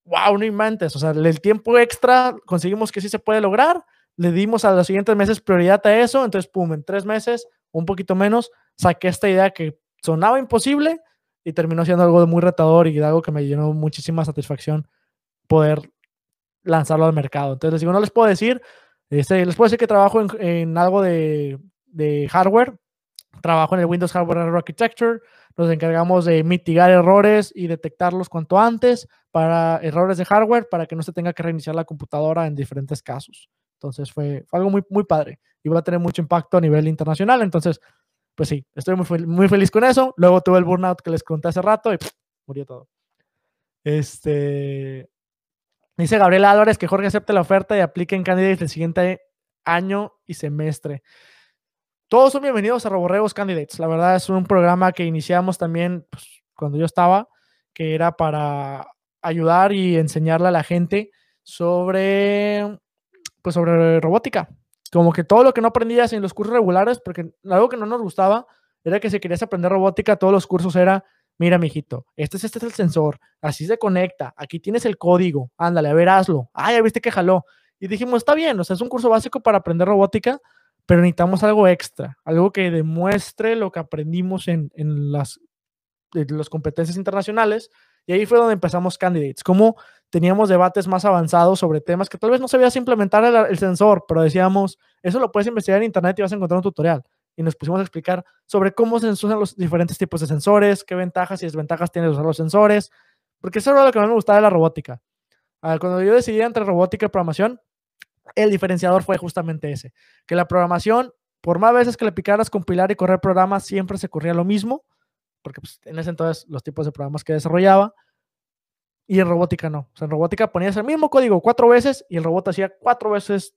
wow, no inventes, o sea, el tiempo extra conseguimos que sí se puede lograr, le dimos a los siguientes meses prioridad a eso, entonces, pum, en tres meses, un poquito menos, saqué esta idea que sonaba imposible y terminó siendo algo muy retador y algo que me llenó muchísima satisfacción poder lanzarlo al mercado. Entonces les digo, no les puedo decir, este, les puedo decir que trabajo en, algo de, hardware, trabajo en el Windows Hardware Architecture, nos encargamos de mitigar errores y detectarlos cuanto antes para errores de hardware para que no se tenga que reiniciar la computadora en diferentes casos. Entonces fue, algo muy, muy padre y va a tener mucho impacto a nivel internacional. Entonces, pues sí, estoy muy, muy feliz con eso. Luego tuve el burnout que les conté hace rato y murió todo. Este, Dice Gabriel Álvarez que Jorge acepte la oferta y aplique en Candidates el siguiente año y semestre. Todos son bienvenidos a Roborregos Candidates. La verdad es un programa que iniciamos también pues, cuando yo estaba, que era para ayudar y enseñarle a la gente sobre, pues, sobre robótica. Como que todo lo que no aprendías en los cursos regulares, porque algo que no nos gustaba era que si querías aprender robótica, todos los cursos era mira, mijito, este es, este es el sensor, así se conecta, aquí tienes el código, ándale, a ver, hazlo. Ah, ya viste que jaló. Y dijimos, está bien, o sea, es un curso básico para aprender robótica, pero necesitamos algo extra, algo que demuestre lo que aprendimos en, en las, las competencias internacionales. Y ahí fue donde empezamos Candidates, como teníamos debates más avanzados sobre temas que tal vez no sabías implementar el, el sensor, pero decíamos, eso lo puedes investigar en internet y vas a encontrar un tutorial y nos pusimos a explicar sobre cómo se usan los diferentes tipos de sensores, qué ventajas y desventajas tiene usar los sensores, porque eso era lo que más me gustaba de la robótica. Ah, cuando yo decidí entre robótica y programación, el diferenciador fue justamente ese, que la programación, por más veces que le picaras compilar y correr programas, siempre se corría lo mismo, porque pues, en ese entonces los tipos de programas que desarrollaba, y en robótica no. O sea, en robótica ponías el mismo código cuatro veces y el robot hacía cuatro veces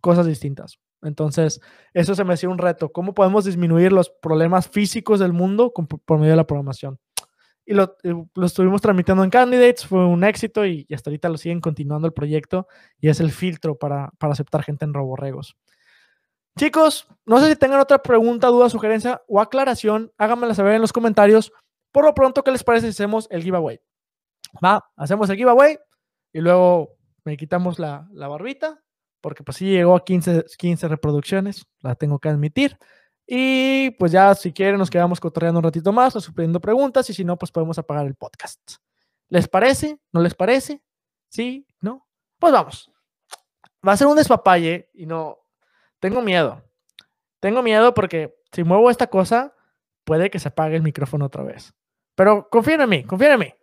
cosas distintas. Entonces, eso se me hacía un reto. ¿Cómo podemos disminuir los problemas físicos del mundo por medio de la programación? Y lo, estuvimos tramitando en Candidates, fue un éxito y, hasta ahorita lo siguen continuando el proyecto y es el filtro para, aceptar gente en Roborregos. Chicos, no sé si tengan otra pregunta, duda, sugerencia o aclaración, háganmela saber en los comentarios. Por lo pronto, ¿qué les parece si hacemos el giveaway? Va, hacemos el giveaway y luego me quitamos la, la barbita porque pues sí llegó a 15, 15 reproducciones, la tengo que admitir. Y pues ya si quieren nos quedamos cotorreando un ratito más, o supliendo preguntas y si no, pues podemos apagar el podcast. ¿Les parece? ¿No les parece? ¿Sí? ¿No? Pues vamos. Va a ser un despapalle y no, tengo miedo. Tengo miedo porque si muevo esta cosa, puede que se apague el micrófono otra vez. Pero confíen en mí, confíen en mí.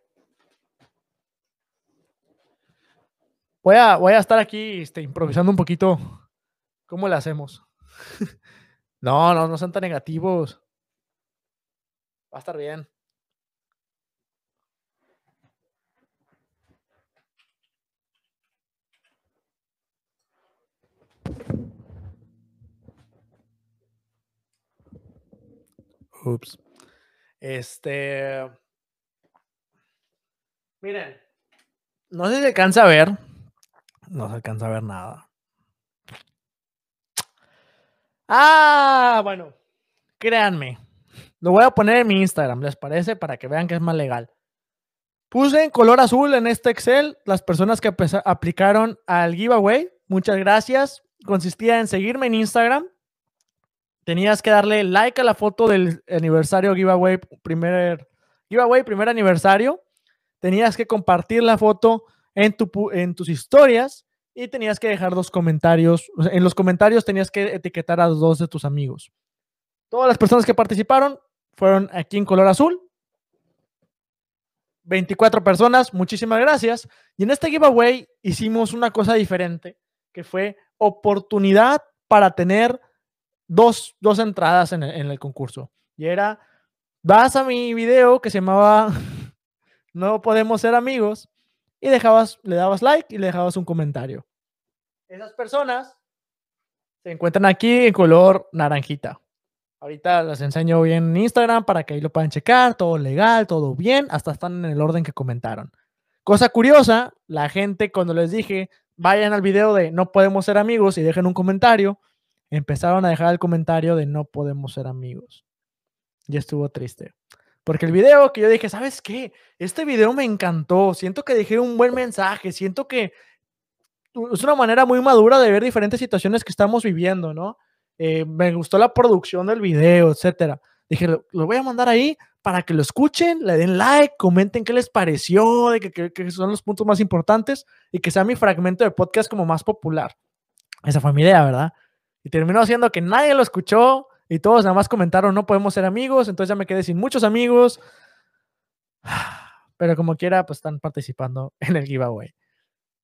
Voy a, voy a estar aquí este, improvisando un poquito. ¿Cómo le hacemos? no, no, no sean tan negativos. Va a estar bien. Ups. Este. Miren. No se alcanza a ver. No se alcanza a ver nada. Ah, bueno, créanme. Lo voy a poner en mi Instagram, ¿les parece? Para que vean que es más legal. Puse en color azul en este Excel las personas que aplicaron al giveaway. Muchas gracias. Consistía en seguirme en Instagram. Tenías que darle like a la foto del aniversario giveaway, primer giveaway, primer aniversario. Tenías que compartir la foto en, tu, en tus historias y tenías que dejar dos comentarios. En los comentarios tenías que etiquetar a dos de tus amigos. Todas las personas que participaron fueron aquí en color azul. 24 personas, muchísimas gracias. Y en este giveaway hicimos una cosa diferente, que fue oportunidad para tener dos, dos entradas en el, en el concurso. Y era, vas a mi video que se llamaba No podemos ser amigos y dejabas, le dabas like y le dejabas un comentario. Esas personas se encuentran aquí en color naranjita. Ahorita las enseño bien en Instagram para que ahí lo puedan checar, todo legal, todo bien, hasta están en el orden que comentaron. Cosa curiosa, la gente cuando les dije, vayan al video de no podemos ser amigos y dejen un comentario, empezaron a dejar el comentario de no podemos ser amigos. y estuvo triste. Porque el video que yo dije, ¿sabes qué? Este video me encantó, siento que dejé un buen mensaje, siento que es una manera muy madura de ver diferentes situaciones que estamos viviendo, ¿no? Eh, me gustó la producción del video, etcétera. Dije, lo, voy a mandar ahí para que lo escuchen, le den like, comenten qué les pareció, de que, son los puntos más importantes y que sea mi fragmento de podcast como más popular. Esa fue mi idea, ¿verdad? Y terminó siendo que nadie lo escuchó y todos nada más comentaron no podemos ser amigos, entonces ya me quedé sin muchos amigos. Pero como quiera, pues están participando en el giveaway.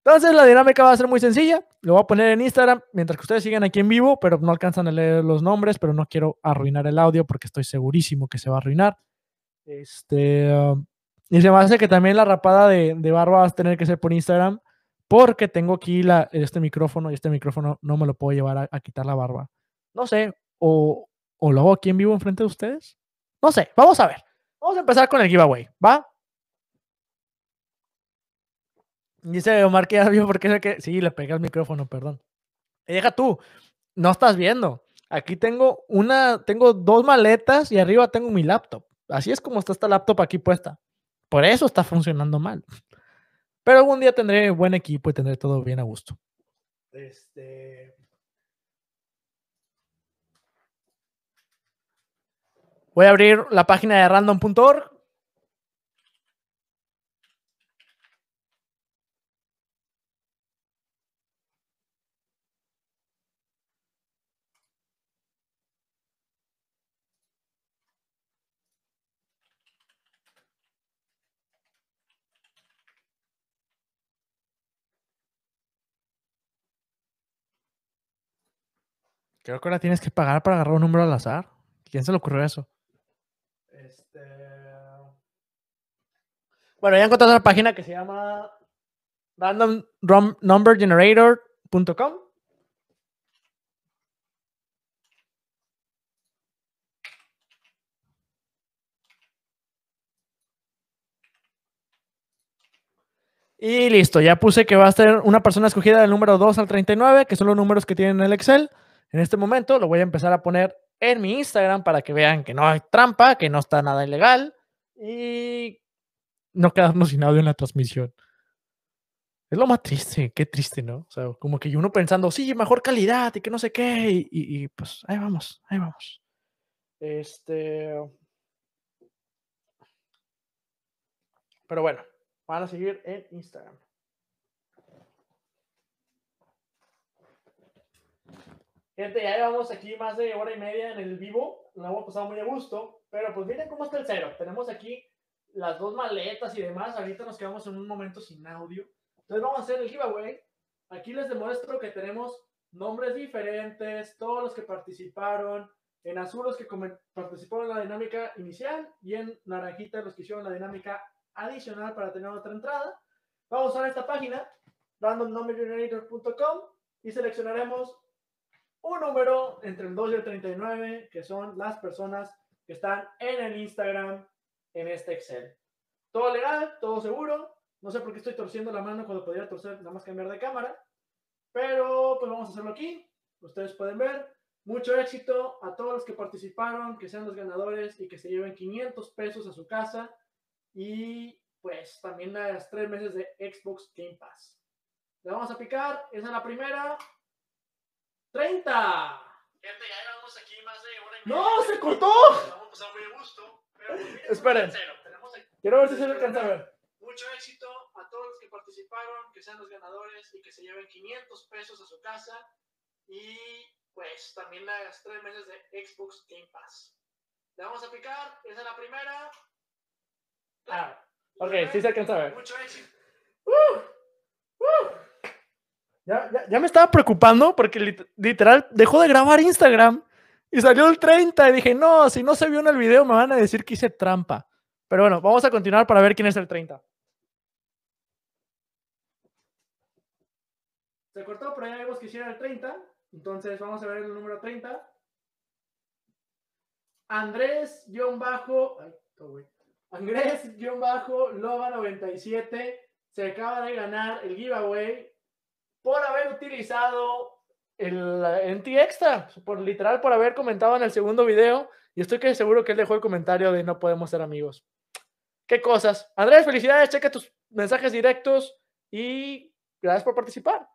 Entonces la dinámica va a ser muy sencilla. Lo voy a poner en Instagram mientras que ustedes sigan aquí en vivo, pero no alcanzan a leer los nombres, pero no quiero arruinar el audio porque estoy segurísimo que se va a arruinar. Este, y se me hace que también la rapada de, barba va a tener que ser por Instagram porque tengo aquí la, este micrófono y este micrófono no me lo puedo llevar a, quitar la barba. No sé, o, o lo hago aquí en vivo enfrente de ustedes. No sé, vamos a ver. Vamos a empezar con el giveaway, ¿va? Dice Omar que ya vio porque es que. Sí, le pegué al micrófono, perdón. Deja tú, no estás viendo. Aquí tengo una, tengo dos maletas y arriba tengo mi laptop. Así es como está esta laptop aquí puesta. Por eso está funcionando mal. Pero algún día tendré buen equipo y tendré todo bien a gusto. Este. Voy a abrir la página de random.org Creo que ahora tienes que pagar para agarrar un número al azar. ¿Quién se le ocurrió eso? Este... Bueno, ya encontré una página que se llama randomnumbergenerator.com. Y listo, ya puse que va a ser una persona escogida del número 2 al 39, que son los números que tienen en el Excel. En este momento lo voy a empezar a poner en mi Instagram para que vean que no hay trampa, que no está nada ilegal y no quedarnos sin audio en la transmisión. Es lo más triste, qué triste, ¿no? O sea, como que uno pensando, sí, mejor calidad y que no sé qué, y, pues ahí vamos, ahí vamos. Este. Pero bueno, van a seguir en Instagram. Gente, ya llevamos aquí más de hora y media en el vivo. Lo hemos pasado muy a gusto. Pero pues miren cómo está el cero. Tenemos aquí las dos maletas y demás. Ahorita nos quedamos en un momento sin audio. Entonces vamos a hacer el giveaway. Aquí les demuestro que tenemos nombres diferentes, todos los que participaron. En azul los que participaron en la dinámica inicial y en naranjita los que hicieron la dinámica adicional para tener otra entrada. Vamos a esta página, randomnumbergenerator.com y seleccionaremos un número entre el 2 y el 39, que son las personas que están en el Instagram en este Excel. Todo legal, todo seguro. No sé por qué estoy torciendo la mano cuando podría torcer, nada más cambiar de cámara. Pero pues vamos a hacerlo aquí. Ustedes pueden ver. Mucho éxito a todos los que participaron, que sean los ganadores y que se lleven 500 pesos a su casa. Y pues también las tres meses de Xbox Game Pass. Le vamos a picar. Esa es la primera. 30. Gente, ya llevamos aquí más de una y media. ¡No! ¡Se cortó! Vamos a pasar muy a gusto. Esperen. Quiero ver si se alcanza a ver. Mucho éxito a todos los que participaron, que sean los ganadores y que se lleven 500 pesos a su casa. Y pues también las tres meses de Xbox Game Pass. Le vamos a picar. Esa es la primera. Ah, ok, sí se alcanza a ver. Mucho éxito. Uh, uh. Ya, me estaba preocupando porque literal dejó de grabar Instagram y salió el 30 y dije, no, si no se vio en el video me van a decir que hice trampa. Pero bueno, vamos a continuar para ver quién es el 30. Se cortó, pero ya vimos que hiciera el 30. Entonces vamos a ver el número 30. Andrés-bajo. Andrés-Loba97 se acaba de ganar el giveaway por haber utilizado el NT Extra, por literal por haber comentado en el segundo video Y estoy que seguro que él dejó el comentario de no podemos ser amigos. ¿Qué cosas? Andrés, felicidades, checa tus mensajes directos y gracias por participar.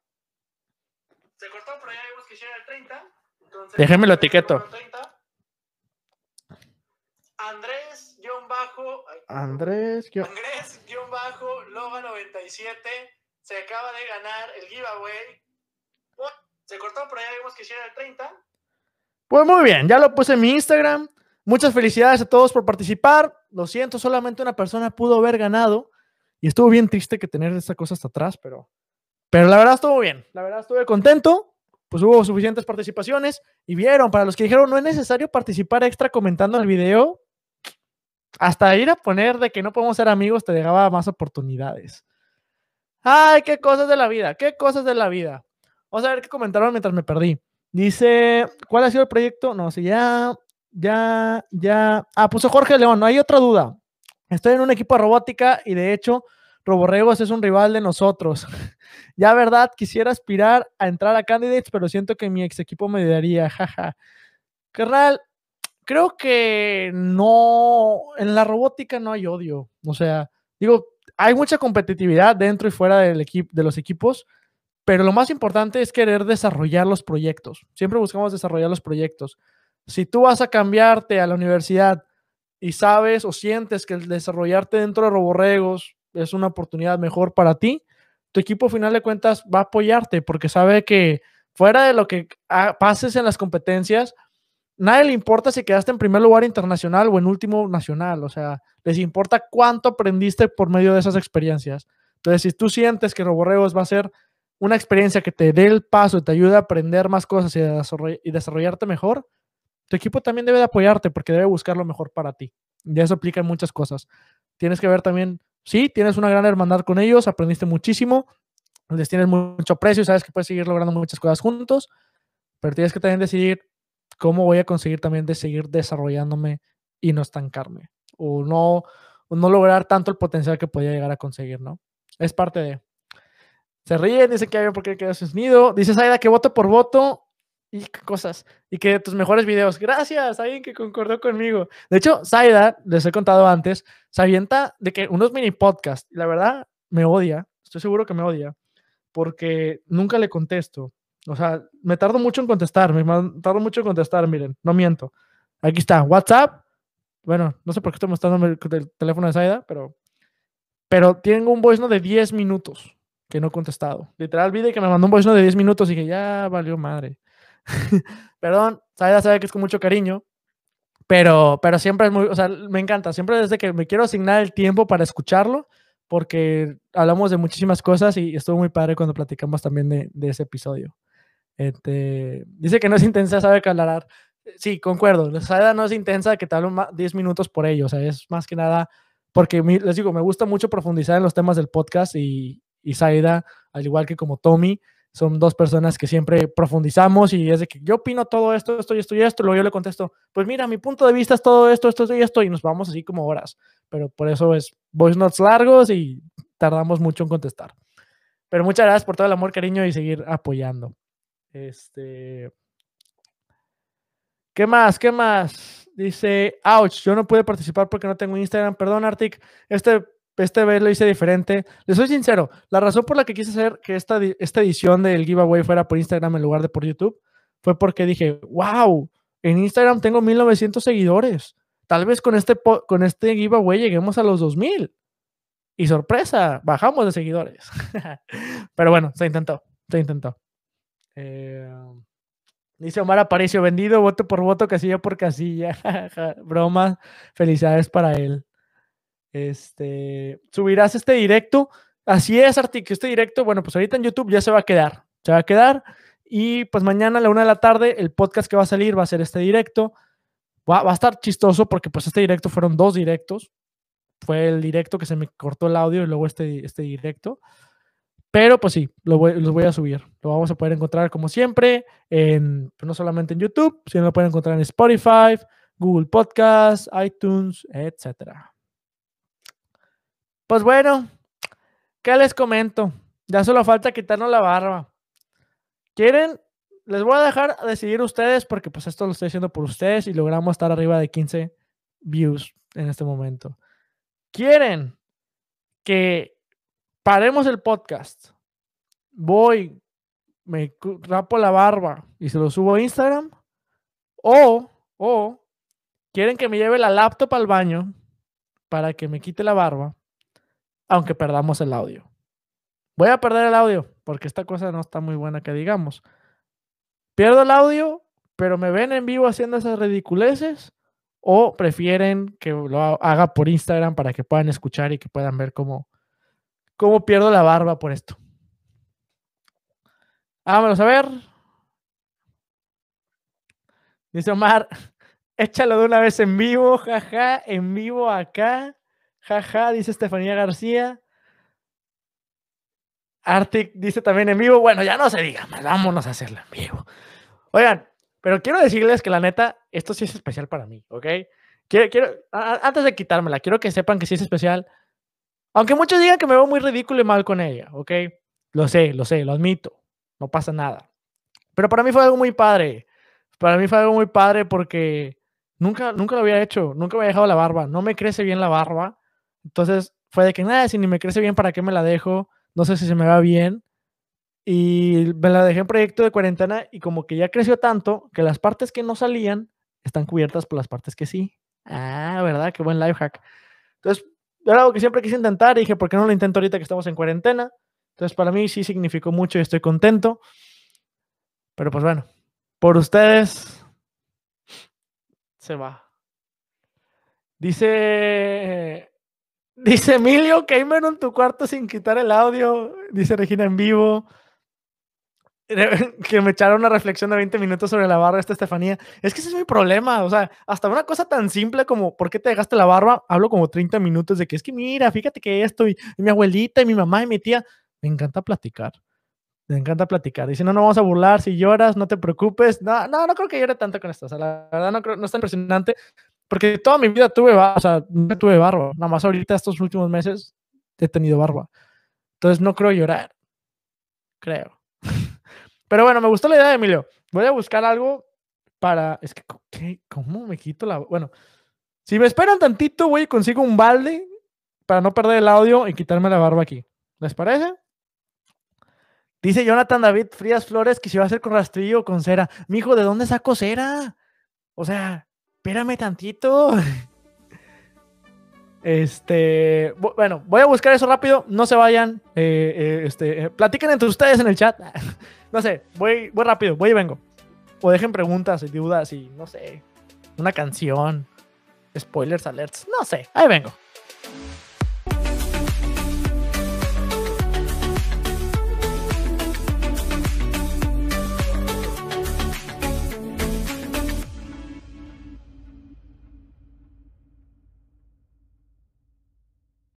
Se cortó, pero ya vimos que llega el 30. Entonces, Déjenme lo etiqueto. Andrés, guion bajo. Andrés, guion. Andrés, guion bajo, Loga 97. Se acaba de ganar el giveaway. Se cortó, pero ya vimos que llega el 30. Pues muy bien, ya lo puse en mi Instagram. Muchas felicidades a todos por participar. Lo siento, solamente una persona pudo haber ganado. Y estuvo bien triste que tener esta cosa hasta atrás, pero, pero la verdad estuvo bien. La verdad estuve contento. Pues hubo suficientes participaciones y vieron, para los que dijeron no es necesario participar extra comentando el video, hasta ir a poner de que no podemos ser amigos te dejaba más oportunidades. Ay, qué cosas de la vida, qué cosas de la vida. Vamos a ver qué comentaron mientras me perdí. Dice, ¿cuál ha sido el proyecto? No, sé, ya, ya, ya. Ah, puso Jorge León, no hay otra duda. Estoy en un equipo de robótica y de hecho, Roborregos es un rival de nosotros. ya, verdad, quisiera aspirar a entrar a Candidates, pero siento que mi ex equipo me daría, jaja. Carnal, creo que no, en la robótica no hay odio. O sea, digo, hay mucha competitividad dentro y fuera del equipo, de los equipos, pero lo más importante es querer desarrollar los proyectos. Siempre buscamos desarrollar los proyectos. Si tú vas a cambiarte a la universidad y sabes o sientes que desarrollarte dentro de Roborregos es una oportunidad mejor para ti, tu equipo, al final de cuentas, va a apoyarte porque sabe que fuera de lo que pases en las competencias, nadie le importa si quedaste en primer lugar internacional o en último nacional, o sea, les importa cuánto aprendiste por medio de esas experiencias. Entonces, si tú sientes que Roborregos va a ser una experiencia que te dé el paso y te ayude a aprender más cosas y, desarrollarte mejor, tu equipo también debe de apoyarte porque debe buscar lo mejor para ti. Y eso aplica en muchas cosas. Tienes que ver también, sí, tienes una gran hermandad con ellos, aprendiste muchísimo, les tienes mucho precio y sabes que puedes seguir logrando muchas cosas juntos, pero tienes que también decidir cómo voy a conseguir también de seguir desarrollándome y no estancarme o no, no lograr tanto el potencial que podía llegar a conseguir, ¿no? Es parte de... Se ríen, dicen que hay por qué quedas nido. Dice Saida que voto por voto y cosas. Y que tus mejores videos. Gracias, alguien que concordó conmigo. De hecho, Saida, les he contado antes, se avienta de que unos mini podcasts. La verdad, me odia. Estoy seguro que me odia. Porque nunca le contesto. O sea, me tardo mucho en contestar. Me tardo mucho en contestar, miren. No miento. Aquí está. WhatsApp. Bueno, no sé por qué estoy mostrando el, teléfono de Saida, pero, pero tengo un voice de 10 minutos que no he contestado. Literal, vi que me mandó un voice de 10 minutos y que ya valió madre. Perdón, Saida sabe que es con mucho cariño, pero, pero siempre es muy, o sea, me encanta, siempre desde que me quiero asignar el tiempo para escucharlo, porque hablamos de muchísimas cosas y estuvo muy padre cuando platicamos también de, de ese episodio. Este, dice que no es intensa, sabe que hablar. Sí, concuerdo. La Saida no es intensa que te hablo 10 minutos por ello. O sea, es más que nada porque les digo, me gusta mucho profundizar en los temas del podcast y, y Saida, al igual que como Tommy, son dos personas que siempre profundizamos y es de que yo opino todo esto, esto y esto y esto, luego yo le contesto, pues mira, mi punto de vista es todo esto, esto y esto, y nos vamos así como horas. Pero por eso es voice notes largos y tardamos mucho en contestar. Pero muchas gracias por todo el amor, cariño y seguir apoyando. Este. ¿Qué más? ¿Qué más? Dice, ouch, yo no pude participar porque no tengo Instagram. Perdón, Artic. Este este vez lo hice diferente. Les soy sincero, la razón por la que quise hacer que esta, esta edición del giveaway fuera por Instagram en lugar de por YouTube fue porque dije, wow, en Instagram tengo 1900 seguidores. Tal vez con este, con este giveaway lleguemos a los 2000. Y sorpresa, bajamos de seguidores. Pero bueno, se intentó, se intentó. Eh, dice Omar Aparicio, vendido voto por voto, casilla por casilla. Broma, felicidades para él. Este, subirás este directo. Así es, Artic, este directo, bueno, pues ahorita en YouTube ya se va a quedar. Se va a quedar. Y pues mañana a la una de la tarde, el podcast que va a salir va a ser este directo. Va, a estar chistoso porque pues este directo fueron dos directos. Fue el directo que se me cortó el audio y luego este, este directo. Pero pues sí, lo voy, los voy a subir. Lo vamos a poder encontrar como siempre, en, pues, no solamente en YouTube, sino lo pueden encontrar en Spotify, Google Podcasts, iTunes, etcétera. Pues bueno, ¿qué les comento? Ya solo falta quitarnos la barba. ¿Quieren les voy a dejar decidir ustedes porque pues esto lo estoy haciendo por ustedes y logramos estar arriba de 15 views en este momento. ¿Quieren que paremos el podcast? Voy, me rapo la barba y se lo subo a Instagram. O, o, quieren que me lleve la laptop al baño para que me quite la barba, aunque perdamos el audio. Voy a perder el audio porque esta cosa no está muy buena que digamos. Pierdo el audio, pero me ven en vivo haciendo esas ridiculeces o prefieren que lo haga por Instagram para que puedan escuchar y que puedan ver cómo, cómo pierdo la barba por esto. Vámonos a ver. Dice Omar, échalo de una vez en vivo, jaja, en vivo acá, jaja, dice Estefanía García. Arctic dice también en vivo, bueno, ya no se diga más, vámonos a hacerlo en vivo. Oigan, pero quiero decirles que la neta, esto sí es especial para mí, ¿ok? Quiero, quiero antes de quitármela, quiero que sepan que sí es especial. Aunque muchos digan que me veo muy ridículo y mal con ella, ¿ok? Lo sé, lo sé, lo admito. No pasa nada. Pero para mí fue algo muy padre. Para mí fue algo muy padre porque nunca, nunca lo había hecho. Nunca me había dejado la barba. No me crece bien la barba. Entonces fue de que nada, si ni me crece bien, ¿para qué me la dejo? No sé si se me va bien. Y me la dejé en proyecto de cuarentena y como que ya creció tanto que las partes que no salían están cubiertas por las partes que sí. Ah, ¿verdad? Qué buen life hack. Entonces, era algo que siempre quise intentar y dije, ¿por qué no lo intento ahorita que estamos en cuarentena? Entonces, para mí sí significó mucho y estoy contento. Pero pues bueno, por ustedes se va. Dice Dice Emilio, Gamer en tu cuarto sin quitar el audio. Dice Regina en vivo. Que me echaron una reflexión de 20 minutos sobre la barba esta Estefanía. Es que ese es mi problema. O sea, hasta una cosa tan simple como ¿por qué te dejaste la barba? Hablo como 30 minutos de que es que mira, fíjate que esto y, mi abuelita y mi mamá y mi tía. Me encanta platicar. Me encanta platicar. Dice, no, no vamos a burlar. Si lloras, no te preocupes. No, no, no creo que llore tanto con esto. O sea, la verdad no, creo, no es tan impresionante. Porque toda mi vida tuve barba, o sea, no tuve barba. Nada más ahorita, estos últimos meses, he tenido barba. Entonces no creo llorar. Creo. Pero bueno, me gustó la idea de Emilio. Voy a buscar algo para. Es que. ¿cómo me quito la.? Bueno, si me esperan tantito, güey, consigo un balde para no perder el audio y quitarme la barba aquí. ¿Les parece? Dice Jonathan David Frías Flores que se va a hacer con rastrillo o con cera. Mijo, ¿de dónde saco cera? O sea, espérame tantito. Este, bueno, voy a buscar eso rápido. No se vayan. Eh, eh, este, eh, platiquen entre ustedes en el chat. no sé, voy, voy rápido, voy y vengo. O dejen preguntas y dudas y no sé, una canción, spoilers alerts, no sé, ahí vengo.